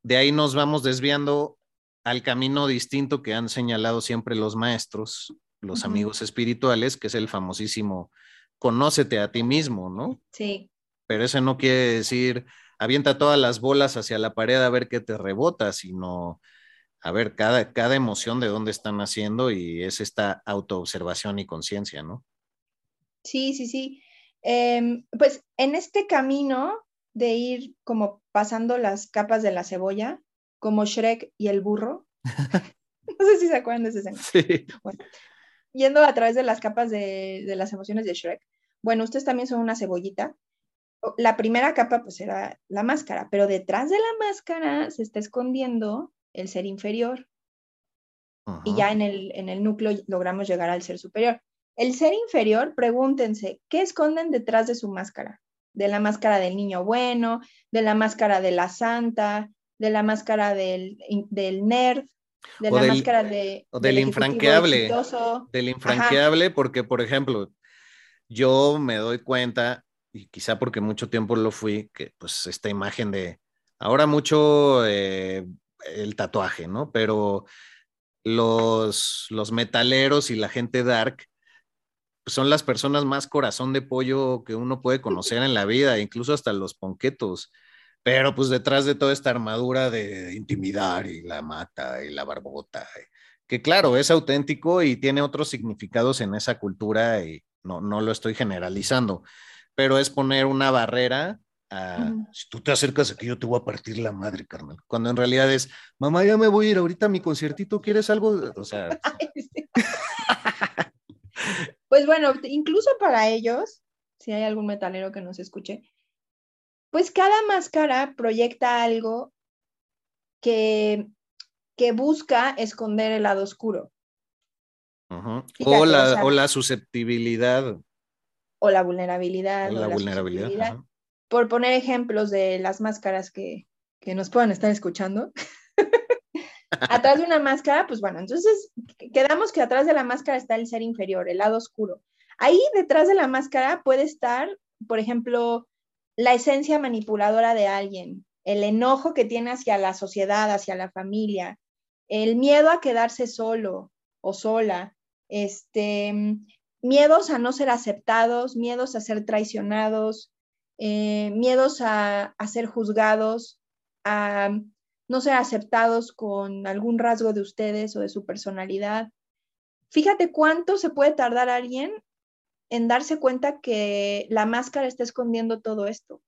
de ahí nos vamos desviando al camino distinto que han señalado siempre los maestros, los amigos espirituales, que es el famosísimo conócete a ti mismo, ¿no? Sí, Pero eso no quiere decir avienta todas las bolas hacia la pared a ver qué te rebota, sino a ver cada, cada emoción de dónde están haciendo y es esta autoobservación y conciencia, ¿no? sí, sí, sí. Em, pues en este camino de ir como pasando las capas de la cebolla, como Shrek y el burro, no sé si se acuerdan de esa escena. Sí. yendo a través de las capas de, de las emociones de Shrek. Bueno, ustedes también son una cebollita. La primera capa pues era la máscara, pero detrás de la máscara se está escondiendo el ser inferior y ya en el, en el núcleo logramos llegar al ser superior. El ser inferior, pregúntense, ¿qué esconden detrás de su máscara? De la máscara del niño bueno, de la máscara de la santa, de la máscara del, del nerd, de O la del- máscara de, o del infranqueable. del infranqueable, porque, por ejemplo, yo me doy cuenta, y quizá porque mucho tiempo lo fui, que pues esta imagen de, ahora mucho eh, el tatuaje, ¿no? Pero los, los metaleros y la gente dark pues, son las personas más corazón de pollo que uno puede conocer en la vida, incluso hasta los ponquetos. Pero pues detrás de toda esta armadura de intimidar y la mata y la barbota, que claro, es auténtico y tiene otros significados en esa cultura y no, no lo estoy generalizando, pero es poner una barrera a, si tú te acercas aquí yo te voy a partir la madre, carnal. Cuando en realidad es, mamá, ya me voy a ir ahorita a mi conciertito, ¿quieres algo? O sea... pues bueno, incluso para ellos, si hay algún metalero que nos escuche, pues cada máscara proyecta algo que, que busca esconder el lado oscuro. o, la, o, la, susceptibilidad. O la vulnerabilidad. O la, vulnerabilidad. Por poner ejemplos de las máscaras que, que nos puedan estar escuchando. atrás de una máscara, pues bueno, entonces quedamos que atrás de la máscara está el ser inferior, el lado oscuro. Ahí detrás de la máscara puede estar, por ejemplo, la esencia manipuladora de alguien, el enojo que tiene hacia la sociedad, hacia la familia, el miedo a quedarse solo o sola, este, miedos a no ser aceptados, miedos a ser traicionados, eh, miedos a, a, ser juzgados, a no ser aceptados con algún rasgo de ustedes o de su personalidad. Fíjate cuánto se puede tardar alguien en darse cuenta que la máscara está escondiendo todo esto.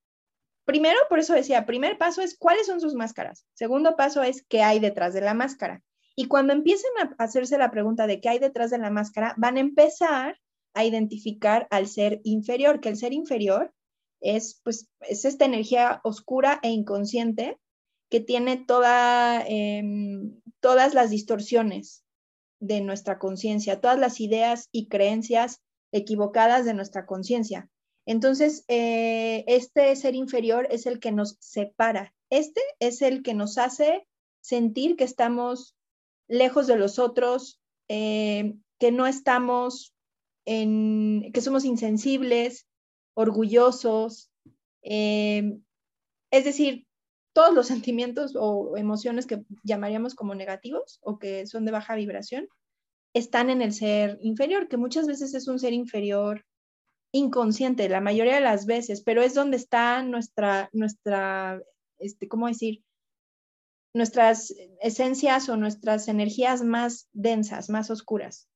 Primero, por eso decía, primer paso es cuáles son sus máscaras. Segundo paso es qué hay detrás de la máscara. Y cuando empiecen a hacerse la pregunta de qué hay detrás de la máscara, van a empezar a identificar al ser inferior, que el ser inferior es, pues, es esta energía oscura e inconsciente que tiene toda, em, todas las distorsiones de nuestra conciencia, todas las ideas y creencias equivocadas de nuestra conciencia. Entonces, eh, este ser inferior es el que nos separa. Este es el que nos hace sentir que estamos lejos de los otros, eh, que no estamos en, que somos insensibles, orgullosos. Eh, es decir, todos los sentimientos o emociones que llamaríamos como negativos o que son de baja vibración, están en el ser inferior, que muchas veces es un ser inferior inconsciente, la mayoría de las veces, pero es donde está nuestra, nuestra, este, ¿cómo decir? Nuestras esencias o nuestras energías más densas, más oscuras.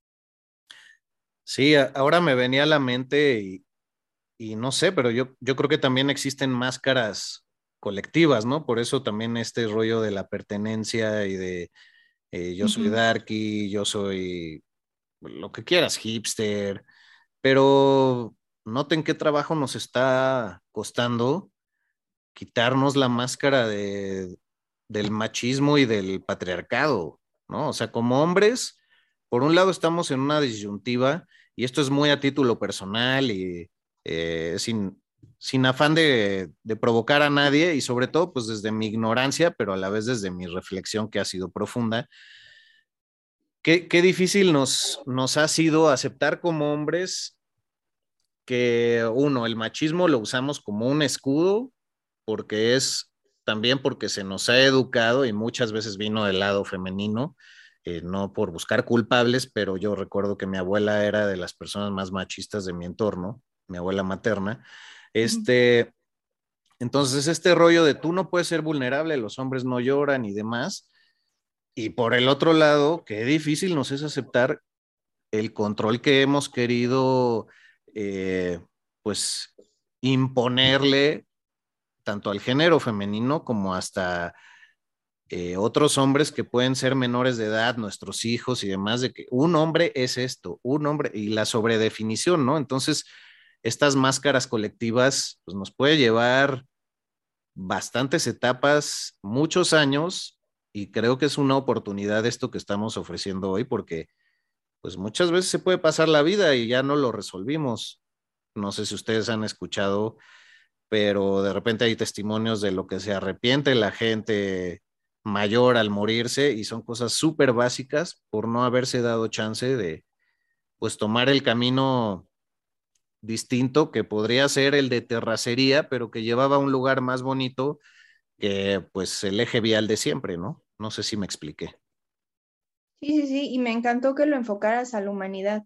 Sí, ahora me venía a la mente y, no sé, pero yo, yo creo que también existen máscaras colectivas, ¿no? Por eso también este rollo de la pertenencia y de eh, yo soy darky, yo soy lo que quieras, hipster, pero noten qué trabajo nos está costando quitarnos la máscara de, del machismo y del patriarcado, ¿no? O sea, como hombres, por un lado estamos en una disyuntiva, y esto es muy a título personal y eh, sin, sin afán de, provocar a nadie y sobre todo pues desde mi ignorancia, pero a la vez desde mi reflexión que ha sido profunda. Qué, difícil nos, nos ha sido aceptar como hombres que uno, el machismo lo usamos como un escudo porque es también porque se nos ha educado y muchas veces vino del lado femenino, eh, no por buscar culpables, pero yo recuerdo que mi abuela era de las personas más machistas de mi entorno, mi abuela materna, este, entonces, este rollo de tú no puedes ser vulnerable, los hombres no lloran y demás. Y por el otro lado, qué difícil nos es aceptar el control que hemos querido, eh, pues, imponerle tanto al género femenino como hasta eh, otros hombres que pueden ser menores de edad, nuestros hijos y demás, de que un hombre es esto, un hombre, y la sobredefinición, ¿no? Entonces, estas máscaras colectivas pues, nos puede llevar bastantes etapas, muchos años, y creo que es una oportunidad esto que estamos ofreciendo hoy, porque pues muchas veces se puede pasar la vida y ya no lo resolvimos. No sé si ustedes han escuchado, pero de repente hay testimonios de lo que se arrepiente la gente mayor al morirse y son cosas súper básicas por no haberse dado chance de pues tomar el camino distinto que podría ser el de terracería, pero que llevaba a un lugar más bonito que pues el eje vial de siempre, ¿no? No sé si me expliqué. Sí, sí, sí, y me encantó que lo enfocaras a la humanidad,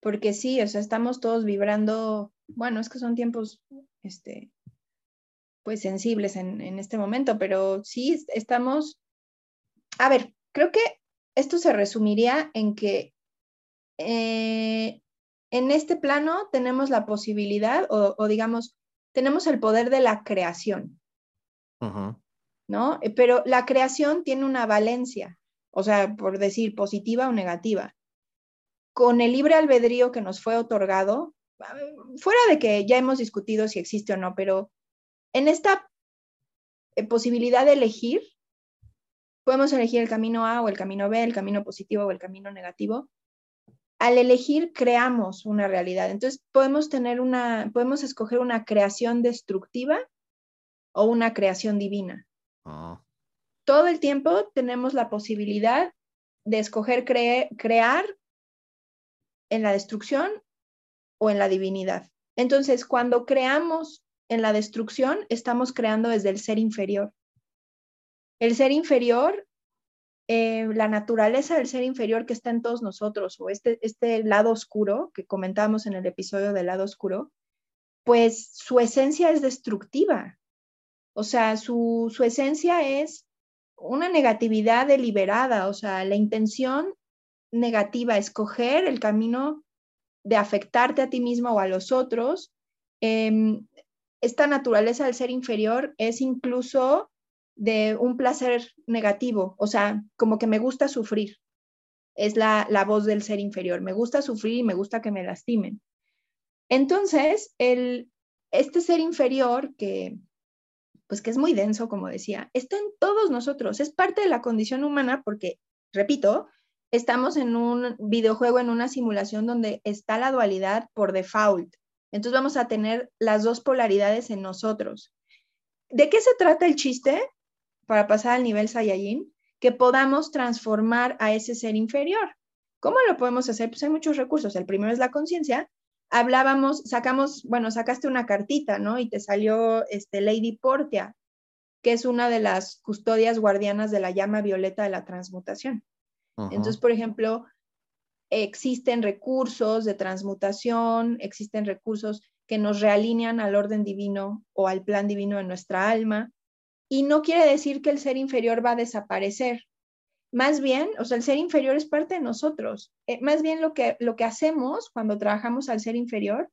porque sí, o sea, estamos todos vibrando, bueno, es que son tiempos, este, pues sensibles en, este momento, pero sí estamos, a ver, creo que esto se resumiría en que eh, en este plano tenemos la posibilidad o, digamos, tenemos el poder de la creación, ¿no? Eh, pero la creación tiene una valencia, o sea, por decir positiva o negativa. Con el libre albedrío que nos fue otorgado, fuera de que ya hemos discutido si existe o no, pero en esta eh, posibilidad de elegir, podemos elegir el camino A o el camino B, el camino positivo o el camino negativo. Al elegir, creamos una realidad. Entonces, podemos tener una, podemos escoger una creación destructiva o una creación divina. Ah. Todo el tiempo tenemos la posibilidad de escoger crear en la destrucción o en la divinidad. Entonces, cuando creamos en la destrucción, estamos creando desde el ser inferior. El ser inferior, eh, la naturaleza del ser inferior que está en todos nosotros, o este, este lado oscuro que comentamos en el episodio del lado oscuro, pues su esencia es destructiva. O sea, su, su esencia es una negatividad deliberada, o sea, la intención negativa, escoger el camino de afectarte a ti mismo o a los otros. Em, esta naturaleza del ser inferior es incluso de un placer negativo, o sea, como que me gusta sufrir. Es la, voz del ser inferior. Me gusta sufrir y me gusta que me lastimen. Entonces, el, este ser inferior que, pues que es muy denso, como decía, está en todos nosotros, es parte de la condición humana porque, repito, estamos en un videojuego, en una simulación donde está la dualidad por default. Entonces vamos a tener las dos polaridades en nosotros. ¿De qué se trata el chiste para pasar al nivel Saiyajin? Que podamos transformar a ese ser inferior. ¿Cómo lo podemos hacer? Pues hay muchos recursos. El primero es la conciencia. Hablábamos, sacamos, bueno, sacaste una cartita, ¿no? Y te salió este Lady Portia, que es una de las custodias guardianas de la llama violeta de la transmutación. Entonces, por ejemplo, existen recursos de transmutación, existen recursos que nos realinean al orden divino o al plan divino de nuestra alma. Y no quiere decir que el ser inferior va a desaparecer. Más bien, o sea, el ser inferior es parte de nosotros. Eh, más bien lo que, lo que hacemos cuando trabajamos al ser inferior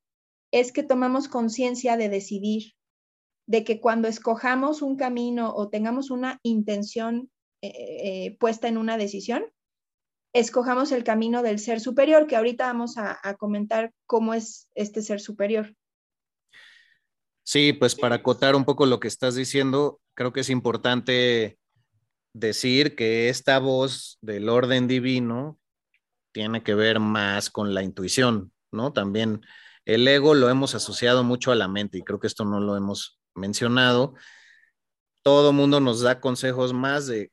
es que tomamos conciencia de decidir, de que cuando escojamos un camino o tengamos una intención eh, eh, puesta en una decisión, escojamos el camino del ser superior, que ahorita vamos a, comentar cómo es este ser superior. Sí, pues para acotar un poco lo que estás diciendo, creo que es importante decir que esta voz del orden divino tiene que ver más con la intuición, ¿no? También el ego lo hemos asociado mucho a la mente y creo que esto no lo hemos mencionado. Todo mundo nos da consejos más de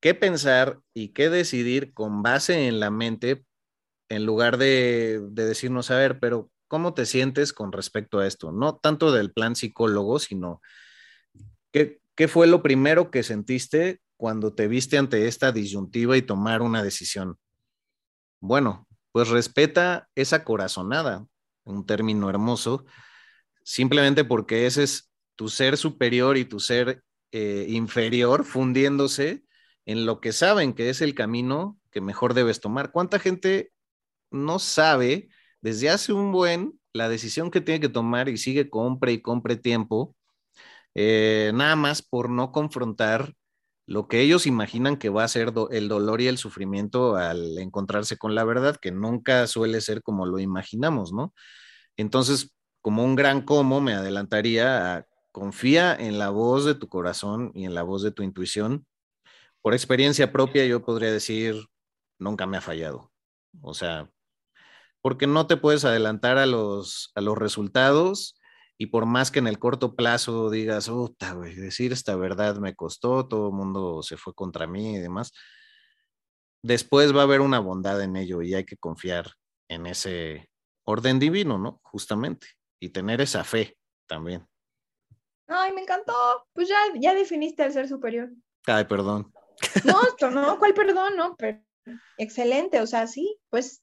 qué pensar y qué decidir con base en la mente en lugar de, decirnos, a ver, pero ¿cómo te sientes con respecto a esto? No tanto del plan psicólogo, sino ¿qué, fue lo primero que sentiste cuando te viste ante esta disyuntiva y tomar una decisión? Bueno, pues respeta esa corazonada, un término hermoso, simplemente porque ese es tu ser superior y tu ser eh, inferior fundiéndose en lo que saben que es el camino que mejor debes tomar. ¿Cuánta gente no sabe desde hace un buen la decisión que tiene que tomar y sigue compre y compre tiempo, eh, nada más por no confrontar lo que ellos imaginan que va a ser el dolor y el sufrimiento al encontrarse con la verdad, que nunca suele ser como lo imaginamos, ¿no? Entonces, como un gran cómo, me adelantaría a confía en la voz de tu corazón y en la voz de tu intuición por experiencia propia yo podría decir, nunca me ha fallado. O sea, porque no te puedes adelantar a los, a los resultados y por más que en el corto plazo digas, puta, güey, decir esta verdad me costó, todo el mundo se fue contra mí y demás, después va a haber una bondad en ello y hay que confiar en ese orden divino, ¿no? Justamente, y tener esa fe también. Ay, me encantó. Pues ya, ya definiste al ser superior. Ay, perdón. No, esto no, ¿cuál perdón? No, pero excelente, o sea, sí, pues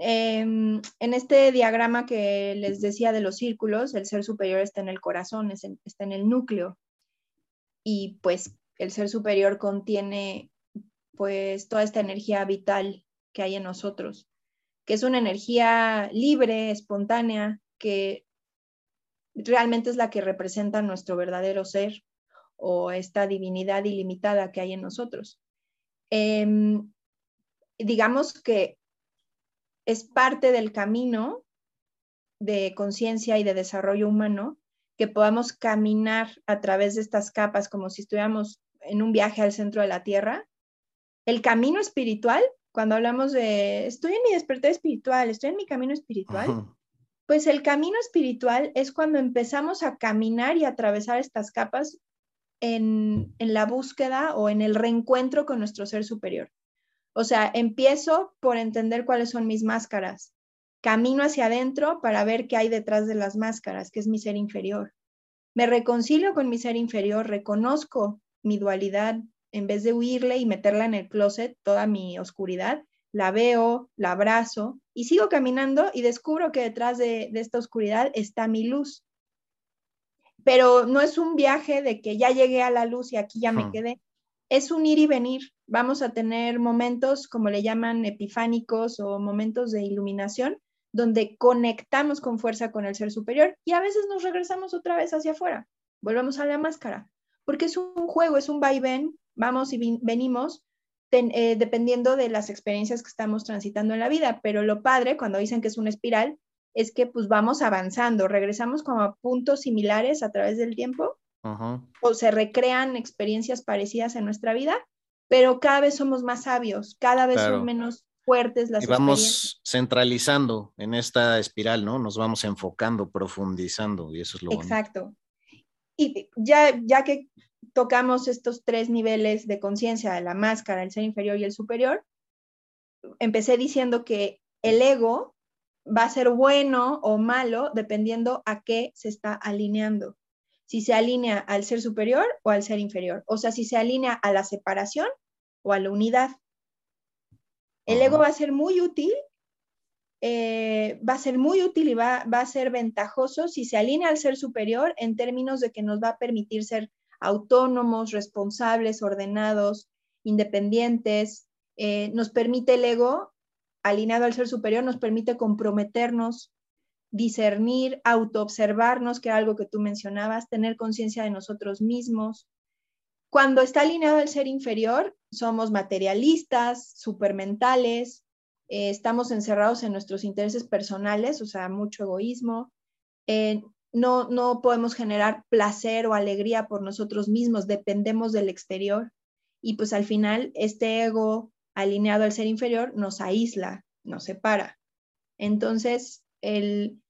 em, en este diagrama que les decía de los círculos, el ser superior está en el corazón, está en el núcleo. Y pues el ser superior contiene pues toda esta energía vital que hay en nosotros, que es una energía libre, espontánea, que realmente es la que representa nuestro verdadero ser o esta divinidad ilimitada que hay en nosotros. Em, digamos que es parte del camino de conciencia y de desarrollo humano que podamos caminar a través de estas capas como si estuviéramos en un viaje al centro de la Tierra. El camino espiritual, cuando hablamos de estoy en mi despertar espiritual, estoy en mi camino espiritual, pues el camino espiritual es cuando empezamos a caminar y atravesar estas capas en, en la búsqueda o en el reencuentro con nuestro ser superior. O sea, empiezo por entender cuáles son mis máscaras. Camino hacia adentro para ver qué hay detrás de las máscaras, que es mi ser inferior. Me reconcilio con mi ser inferior, reconozco mi dualidad en vez de huirle y meterla en el closet, toda mi oscuridad, la veo, la abrazo y sigo caminando y descubro que detrás de, de esta oscuridad está mi luz. Pero no es un viaje de que ya llegué a la luz y aquí ya me quedé. Es un ir y venir vamos a tener momentos, como le llaman, epifánicos o momentos de iluminación, donde conectamos con fuerza con el ser superior y a veces nos regresamos otra vez hacia afuera, volvemos a la máscara, porque es un juego, es un vaivén, vamos y venimos eh, dependiendo de las experiencias que estamos transitando en la vida, pero lo padre cuando dicen que es una espiral es que pues vamos avanzando, regresamos como a puntos similares a través del tiempo o se recrean experiencias parecidas en nuestra vida pero cada vez somos más sabios, cada vez son menos fuertes las y vamos centralizando en esta espiral, ¿no? Nos vamos enfocando, profundizando y eso es lo Exacto. Y ya, ya que tocamos estos tres niveles de conciencia, la máscara, el ser inferior y el superior, empecé diciendo que el ego va a ser bueno o malo dependiendo a qué se está alineando si se alinea al ser superior o al ser inferior. O sea, si se alinea a la separación o a la unidad. El ego va a ser muy útil, eh, va a ser muy útil y va, a ser ventajoso si se alinea al ser superior en términos de que nos va a permitir ser autónomos, responsables, ordenados, independientes. Eh, nos permite el ego, alineado al ser superior, nos permite comprometernos discernir, autoobservarnos, que era algo que tú mencionabas, tener conciencia de nosotros mismos. Cuando está alineado el ser inferior, somos materialistas, supermentales, eh, estamos encerrados en nuestros intereses personales, o sea, mucho egoísmo. Eh, no, no podemos generar placer o alegría por nosotros mismos, dependemos del exterior. Y pues al final, este ego alineado al ser inferior nos aísla, nos separa. Entonces, el,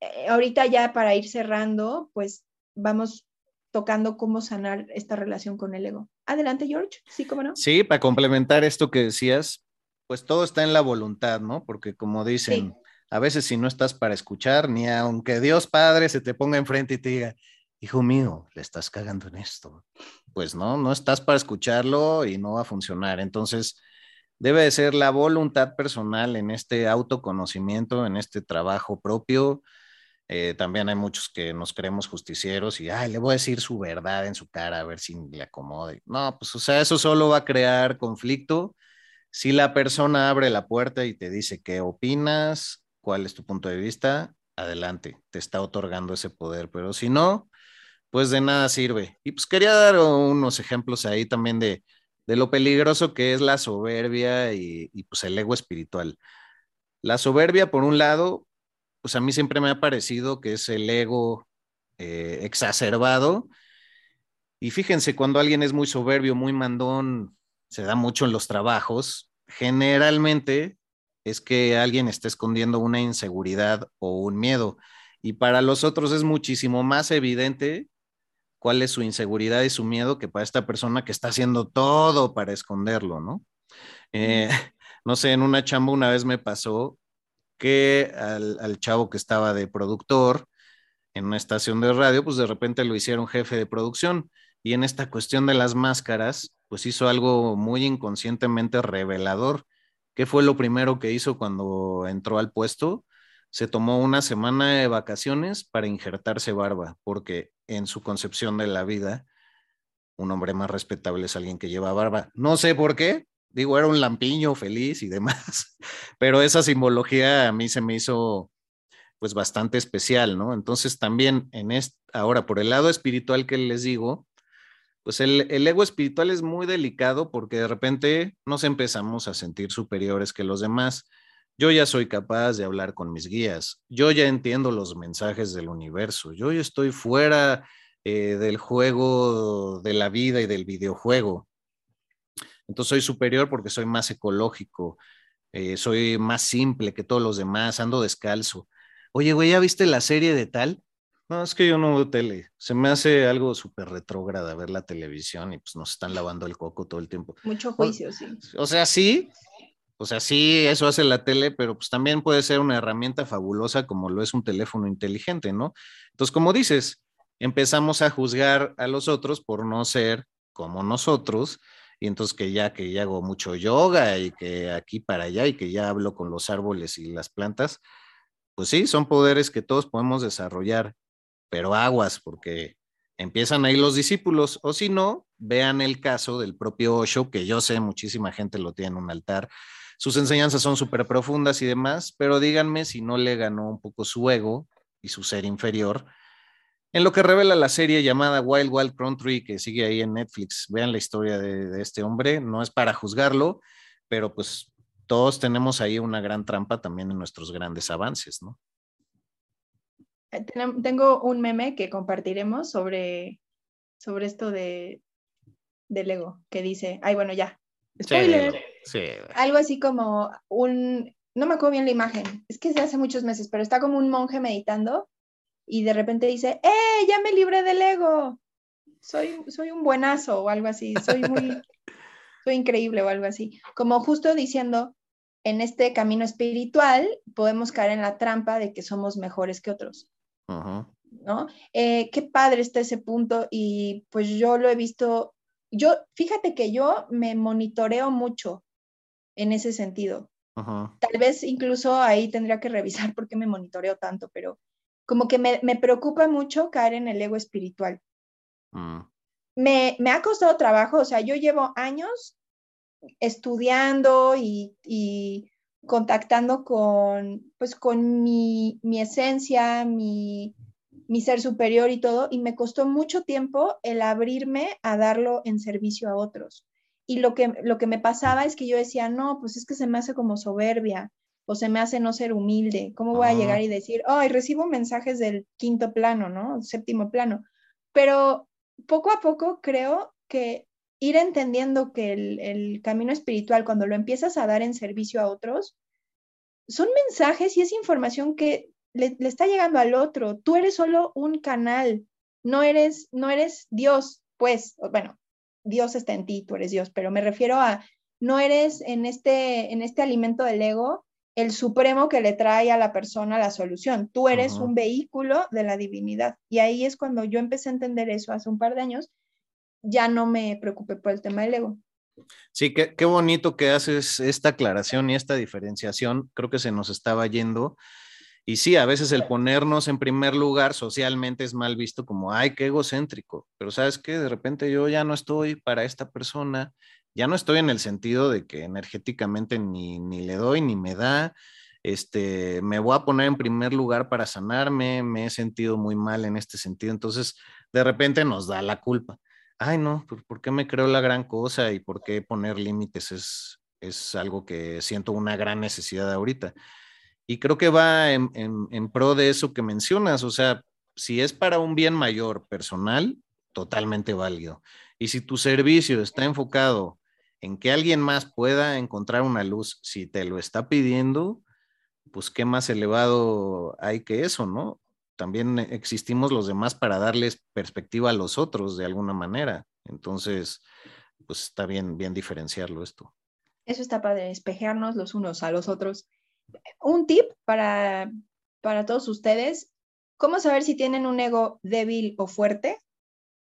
eh, ahorita ya para ir cerrando, pues vamos tocando cómo sanar esta relación con el ego. Adelante, George. Sí, cómo no. Sí, para complementar esto que decías, pues todo está en la voluntad, ¿no? Porque como dicen, a veces si no estás para escuchar, ni aunque Dios Padre se te ponga enfrente y te diga, hijo mío, le estás cagando en esto. Pues no, no estás para escucharlo y no va a funcionar. Entonces, debe de ser la voluntad personal en este autoconocimiento, en este trabajo propio. Eh, también hay muchos que nos creemos justicieros y, ay, le voy a decir su verdad en su cara a ver si le acomode. No, pues, o sea, eso solo va a crear conflicto. Si la persona abre la puerta y te dice qué opinas, cuál es tu punto de vista, adelante, te está otorgando ese poder, pero si no, pues de nada sirve. Y pues quería dar unos ejemplos ahí también de, de lo peligroso que es la soberbia y, pues el ego espiritual. La soberbia, por un lado, pues a mí siempre me ha parecido que es el ego eh, exacerbado. Y fíjense, cuando alguien es muy soberbio, muy mandón, se da mucho en los trabajos, generalmente es que alguien está escondiendo una inseguridad o un miedo. Y para los otros es muchísimo más evidente cuál es su inseguridad y su miedo que para esta persona que está haciendo todo para esconderlo, ¿no? Eh, no sé, en una chamba una vez me pasó que al, chavo que estaba de productor en una estación de radio, pues de repente lo hicieron jefe de producción y en esta cuestión de las máscaras, pues hizo algo muy inconscientemente revelador. ¿Qué fue lo primero que hizo cuando entró al puesto? Se tomó una semana de vacaciones para injertarse barba, porque en su concepción de la vida, un hombre más respetable es alguien que lleva barba. No sé por qué, digo, era un lampiño feliz y demás, pero esa simbología a mí se me hizo pues bastante especial, ¿no? Entonces también en este, ahora por el lado espiritual que les digo, pues el, el, ego espiritual es muy delicado porque de repente nos empezamos a sentir superiores que los demás. Yo ya soy capaz de hablar con mis guías, yo ya entiendo los mensajes del universo, yo ya estoy fuera eh, del juego de la vida y del videojuego. Entonces soy superior porque soy más ecológico, eh, soy más simple que todos los demás, ando descalzo. Oye, güey, ¿ya viste la serie de tal? No, es que yo no veo tele. Se me hace algo súper retrógrada ver la televisión y pues nos están lavando el coco todo el tiempo. Mucho juicio, sí. O sea, sí, o sea, sí, eso hace la tele, pero pues también puede ser una herramienta fabulosa como lo es un teléfono inteligente, ¿no? Entonces, como dices, empezamos a juzgar a los otros por no ser como nosotros, y entonces que ya que ya hago mucho yoga y que aquí para allá y que ya hablo con los árboles y las plantas, pues sí, son poderes que todos podemos desarrollar, pero aguas, porque empiezan ahí los discípulos, o si no, vean el caso del propio Osho, que yo sé, muchísima gente lo tiene en un altar, sus enseñanzas son súper profundas y demás, pero díganme si no le ganó un poco su ego y su ser inferior. En lo que revela la serie llamada Wild Wild Country, que sigue ahí en Netflix, vean la historia de, este hombre, no es para juzgarlo, pero pues todos tenemos ahí una gran trampa también en nuestros grandes avances, ¿no? Eh, tengo un meme que compartiremos sobre, sobre esto de, del ego, que dice, ay, bueno, ya, spoiler. Sí, Algo así como un, no me acuerdo bien la imagen, es que es de hace muchos meses, pero está como un monje meditando y de repente dice, ¡eh, ya me libré del ego! Soy, soy un buenazo o algo así, soy muy, soy increíble o algo así. Como justo diciendo, en este camino espiritual podemos caer en la trampa de que somos mejores que otros. Uh -huh. ¿No? Eh, qué padre está ese punto y pues yo lo he visto, yo, fíjate que yo me monitoreo mucho en ese sentido. Tal vez incluso ahí tendría que revisar por qué me monitoreo tanto, pero como que me, me preocupa mucho caer en el ego espiritual. Mm. Me, me, ha costado trabajo, o sea, yo llevo años estudiando y, y contactando con, pues, con mi, mi esencia, mi, mi, ser superior y todo, y me costó mucho tiempo el abrirme a darlo en servicio a otros. Y lo que, lo que me pasaba es que yo decía, no, pues es que se me hace como soberbia o se me hace no ser humilde. ¿Cómo voy a llegar y decir, ay, oh, recibo mensajes del quinto plano, ¿no? Séptimo plano. Pero poco a poco creo que ir entendiendo que el, el, camino espiritual, cuando lo empiezas a dar en servicio a otros, son mensajes y es información que le, le, está llegando al otro. Tú eres solo un canal, no eres, no eres Dios, pues, bueno, Dios está en ti, tú eres Dios, pero me refiero a, no eres en este, en este alimento del ego el supremo que le trae a la persona la solución. Tú eres uh -huh. un vehículo de la divinidad. Y ahí es cuando yo empecé a entender eso hace un par de años ya no me preocupé por el tema del ego. Sí, qué, qué, bonito que haces esta aclaración y esta diferenciación. Creo que se nos estaba yendo. Y sí, a veces el ponernos en primer lugar socialmente es mal visto como, ay, qué egocéntrico. Pero sabes que de repente yo ya no estoy para esta persona, ya no estoy en el sentido de que energéticamente ni, ni le doy ni me da. Este, me voy a poner en primer lugar para sanarme, me he sentido muy mal en este sentido. Entonces, de repente nos da la culpa ay, no, ¿por qué me creo la gran cosa y por qué poner límites es, es algo que siento una gran necesidad ahorita? Y creo que va en, en, pro de eso que mencionas, o sea, si es para un bien mayor personal, totalmente válido. Y si tu servicio está enfocado en que alguien más pueda encontrar una luz, si te lo está pidiendo, pues qué más elevado hay que eso, ¿no? también existimos los demás para darles perspectiva a los otros de alguna manera. Entonces, pues está bien, bien diferenciarlo esto. Eso está para despejarnos los unos a los otros. Un tip para, para todos ustedes, ¿cómo saber si tienen un ego débil o fuerte?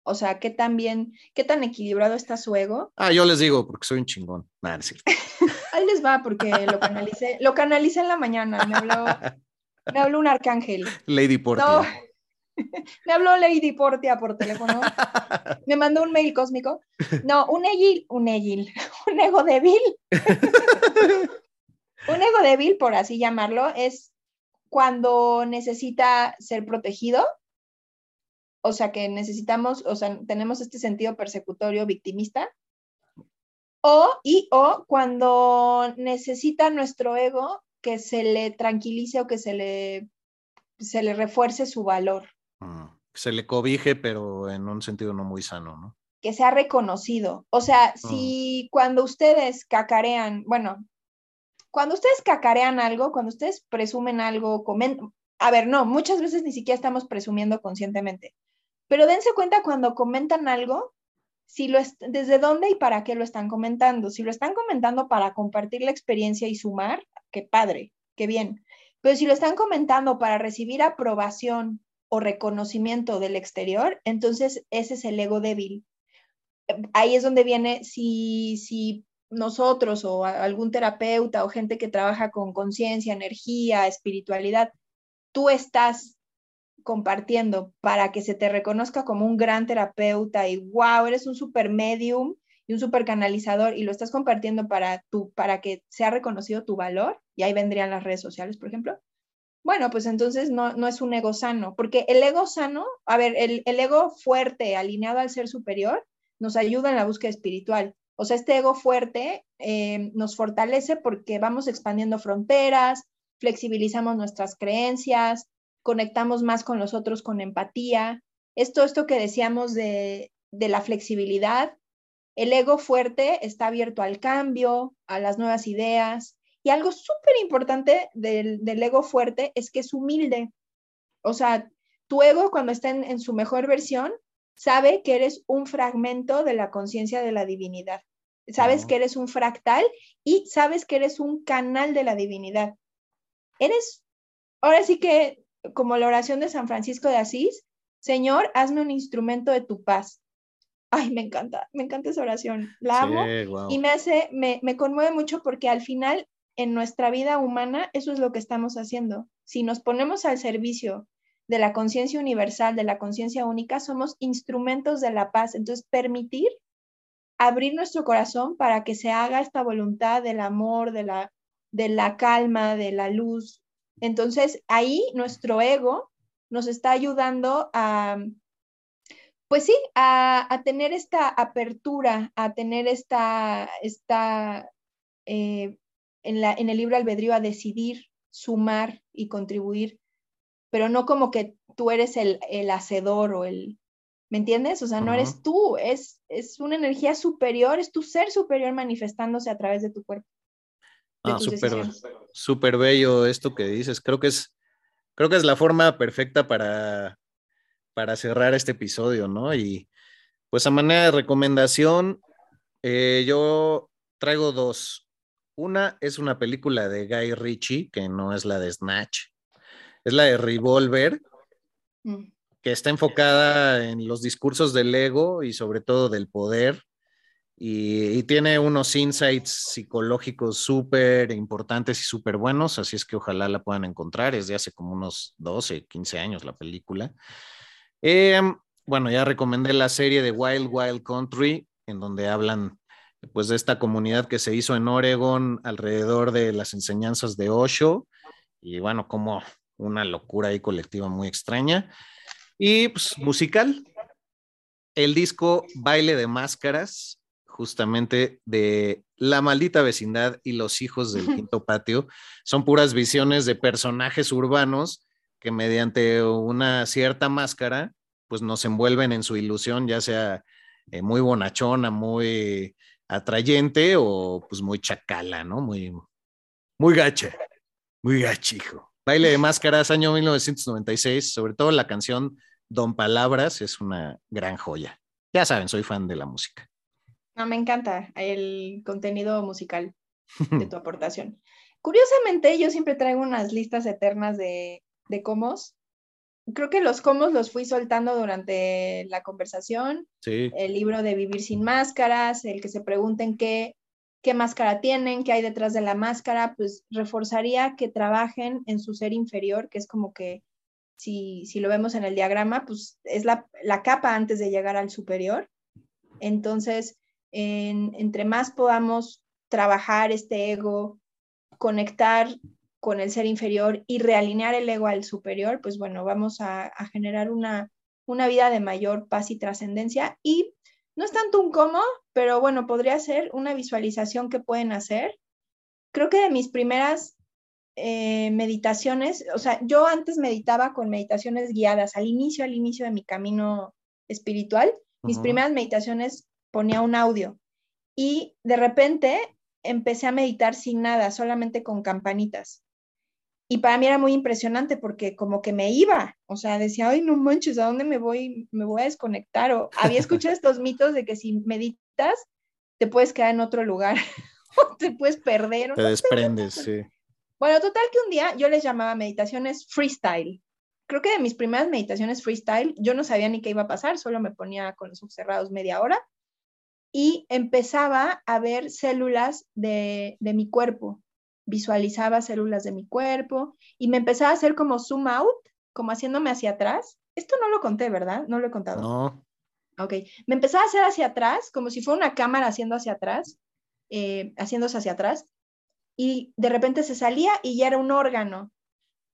O sea, ¿qué tan bien, qué tan equilibrado está su ego? Ah, yo les digo, porque soy un chingón. Nada, cierto. Ahí les va, porque lo canalicé, lo canalicé en la mañana, me habló me habló un arcángel. Lady Portia. No. me habló Lady Portia por teléfono. me mandó un mail cósmico. No, un egil, un egil, un ego débil. Un ego débil, por así llamarlo, es cuando necesita ser protegido, o sea, que necesitamos, o sea, tenemos este sentido persecutorio victimista, o y o cuando necesita nuestro ego que se le tranquilice o que se le, se le refuerce su valor. Mm, Se le cobije, pero en un sentido no muy sano, ¿no? que sea reconocido. O sea, si cuando ustedes cacarean, bueno, cuando ustedes cacarean algo, cuando ustedes presumen algo, comentan, a ver, no, muchas veces ni siquiera estamos presumiendo conscientemente, pero dense cuenta cuando comentan algo, si lo es, desde dónde y para qué lo están comentando. Si lo están comentando para compartir la experiencia y sumar, qué padre, qué bien. Pero si lo están comentando para recibir aprobación o reconocimiento del exterior, entonces ese es el ego débil ahí es donde viene si, si nosotros o algún terapeuta o gente que trabaja con conciencia, energía, espiritualidad, tú estás compartiendo para que se te reconozca como un gran terapeuta y wow, eres un super medium y un super canalizador y lo estás compartiendo para, tu, para que sea reconocido tu valor, y ahí vendrían las redes sociales, por ejemplo. Bueno, pues entonces no, no es un ego sano, porque el ego sano, a ver, el, el ego fuerte, alineado al ser superior, nos ayuda en la búsqueda espiritual. O sea, este ego fuerte eh, nos fortalece porque vamos expandiendo fronteras, flexibilizamos nuestras creencias, conectamos más con los otros con empatía. Esto, esto que decíamos de, de la flexibilidad, el ego fuerte está abierto al cambio, a las nuevas ideas. Y algo súper importante del, del, ego fuerte es que es humilde. O sea, tu ego cuando está en, en su mejor versión sabe que eres un fragmento de la conciencia de la divinidad. Sabes que eres un fractal y sabes que eres un canal de la divinidad. Eres, ahora sí que, como la oración de San Francisco de Asís, Señor, hazme un instrumento de tu paz. Ay, me encanta, me encanta esa oración. La amo wow. y me hace, me, me conmueve mucho porque al final, en nuestra vida humana, eso es lo que estamos haciendo. Si nos ponemos al servicio de la conciencia universal, de la conciencia única, somos instrumentos de la paz. Entonces, permitir abrir nuestro corazón para que se haga esta voluntad del amor, de la, de la calma, de la luz. Entonces, ahí nuestro ego nos está ayudando a, pues sí, a, a tener esta apertura, a tener esta, esta eh, en, la, en el libro albedrío, a decidir sumar y contribuir pero no como que tú eres el, el hacedor o el, ¿me entiendes? O sea, no eres tú, es, es una energía superior, es tu ser superior manifestándose a través de tu cuerpo. de Ah, súper, súper bello esto que dices. Creo que es, creo que es la forma perfecta para, para cerrar este episodio, ¿no? Y pues a manera de recomendación, eh, yo traigo dos. Una es una película de Guy Ritchie, que no es la de Snatch, es la de Revolver, Mm. que está enfocada en los discursos del ego y sobre todo del poder. Y, y tiene unos insights psicológicos súper importantes y súper buenos, así es que ojalá la puedan encontrar. Es de hace como unos 12, 15 años la película. Eh, bueno, ya recomendé la serie de Wild Wild Country, en donde hablan pues de esta comunidad que se hizo en Oregon alrededor de las enseñanzas de Osho y bueno, como una locura ahí colectiva muy extraña. Y pues musical, el disco Baile de Máscaras, justamente de La Maldita Vecindad y Los Hijos del Quinto Patio, son puras visiones de personajes urbanos que mediante una cierta máscara, pues nos envuelven en su ilusión, ya sea eh, muy bonachona, muy atrayente o pues muy chacala, ¿no? Muy, muy gacha, muy gachijo. Baile de Máscaras, año 1996, sobre todo la canción Don Palabras es una gran joya. Ya saben, soy fan de la música. No, me encanta el contenido musical de tu aportación. Curiosamente, yo siempre traigo unas listas eternas de, de comos. Creo que los comos los fui soltando durante la conversación. Sí. El libro de Vivir sin Máscaras, el que se pregunten qué, qué máscara tienen, qué hay detrás de la máscara, pues reforzaría que trabajen en su ser inferior, que es como que si, si lo vemos en el diagrama, pues es la, la capa antes de llegar al superior. Entonces, en, entre más podamos trabajar este ego, conectar con el ser inferior y realinear el ego al superior, pues bueno, vamos a, generar una, una vida de mayor paz y trascendencia. Y no es tanto un cómo, pero bueno, podría ser una visualización que pueden hacer. Creo que de mis primeras eh, meditaciones, o sea, yo antes meditaba con meditaciones guiadas al inicio, al inicio de mi camino espiritual. Mis primeras meditaciones ponía un audio y de repente empecé a meditar sin nada, solamente con campanitas. Y para mí era muy impresionante porque como que me iba, o sea, decía, ay, no manches, ¿a dónde me voy? Me voy a desconectar. O había escuchado estos mitos de que si meditas, te puedes quedar en otro lugar, o te puedes perder. Te desprendes, sí. Bueno, total que un día yo les llamaba meditaciones freestyle. Creo que de mis primeras meditaciones freestyle, yo no sabía ni qué iba a pasar, solo me ponía con los ojos cerrados media hora y empezaba a ver células de, de mi cuerpo visualizaba células de mi cuerpo y me empezaba a hacer como zoom out, como haciéndome hacia atrás. Esto no lo conté, ¿verdad? No lo he contado. No. Ok, me empezaba a hacer hacia atrás, como si fuera una cámara haciendo hacia atrás, eh, haciéndose hacia atrás, y de repente se salía y ya era un órgano.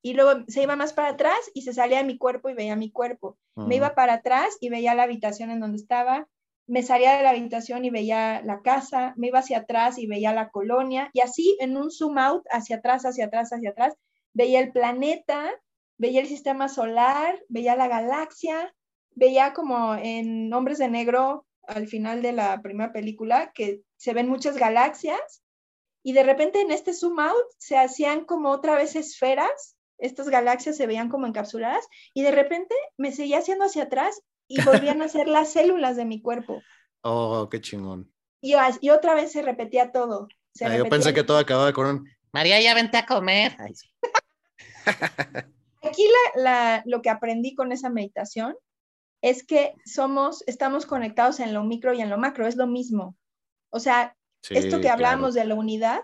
Y luego se iba más para atrás y se salía de mi cuerpo y veía mi cuerpo. Me iba para atrás y veía la habitación en donde estaba, me salía de la habitación y veía la casa, me iba hacia atrás y veía la colonia, y así en un zoom out, hacia atrás, hacia atrás, hacia atrás, veía el planeta, veía el sistema solar, veía la galaxia, veía como en Hombres de Negro, al final de la primera película, que se ven muchas galaxias, y de repente en este zoom out se hacían como otra vez esferas, estas galaxias se veían como encapsuladas, y de repente me seguía haciendo hacia atrás y volvían a ser las células de mi cuerpo. Oh, qué chingón. Y, y otra vez se repetía todo. Ah, yo pensé que todo acababa con un María, ya vente a comer. Aquí la, lo que aprendí con esa meditación es que somos, estamos conectados en lo micro y en lo macro, es lo mismo. O sea, esto que hablábamos de la unidad,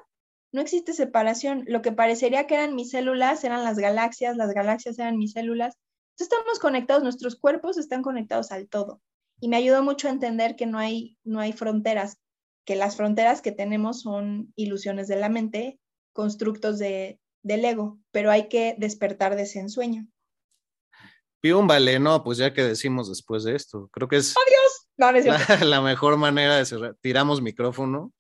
no existe separación. Lo que parecería que eran mis células eran las galaxias, las galaxias eran mis células, estamos conectados, nuestros cuerpos están conectados al todo. Y me ayudó mucho a entender que no hay, no hay fronteras, que las fronteras que tenemos son ilusiones de la mente, constructos de, del ego, pero hay que despertar de ese ensueño. Pium, vale, no, pues ya que decimos después de esto, creo que es la, mejor manera de cerrar. Tiramos micrófono.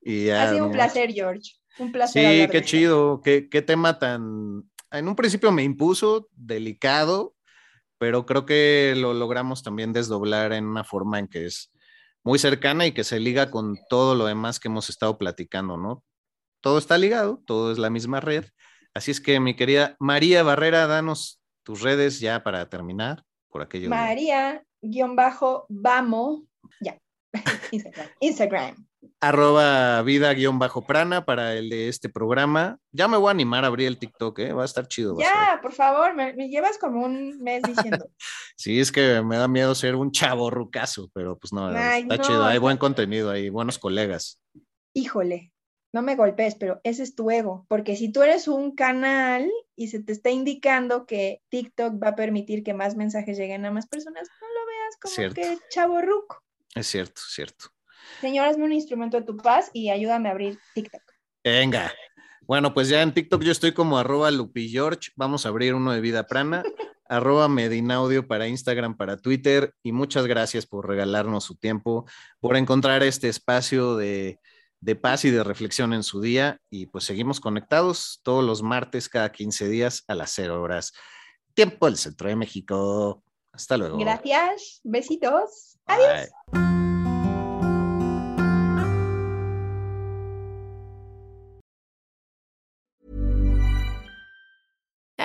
Y ha sido un placer, George. Un placer. Sí, qué chido, qué, qué tema tan en un principio me impuso, delicado, pero creo que lo logramos también desdoblar en una forma en que es muy cercana y que se liga con todo lo demás que hemos estado platicando, ¿no? Todo está ligado, todo es la misma red. Así es que, mi querida María Barrera, danos tus redes ya para terminar por aquello. María, guion bajo, vamos, ya, Instagram. Instagram arroba vida-prana para el de este programa. Ya me voy a animar a abrir el TikTok, ¿eh? va a estar chido. Ya, por favor, me, llevas como un mes diciendo. sí, es que me da miedo ser un chavo rucazo, pero pues no, está chido, hay buen contenido ahí, buenos colegas. Híjole, no me golpes, pero ese es tu ego, porque si tú eres un canal y se te está indicando que TikTok va a permitir que más mensajes lleguen a más personas, no lo veas como que chavo ruco. Es cierto, cierto. Señor, hazme un instrumento de tu paz y ayúdame a abrir TikTok. Venga. Bueno, pues ya en TikTok yo estoy como arroba George. Vamos a abrir uno de Vida Prana. arroba Medinaudio para Instagram, para Twitter. Y muchas gracias por regalarnos su tiempo, por encontrar este espacio de, de paz y de reflexión en su día. Y pues seguimos conectados todos los martes, cada 15 días a las 0 horas. Tiempo del Centro de México. Hasta luego. Gracias. Besitos. Adiós.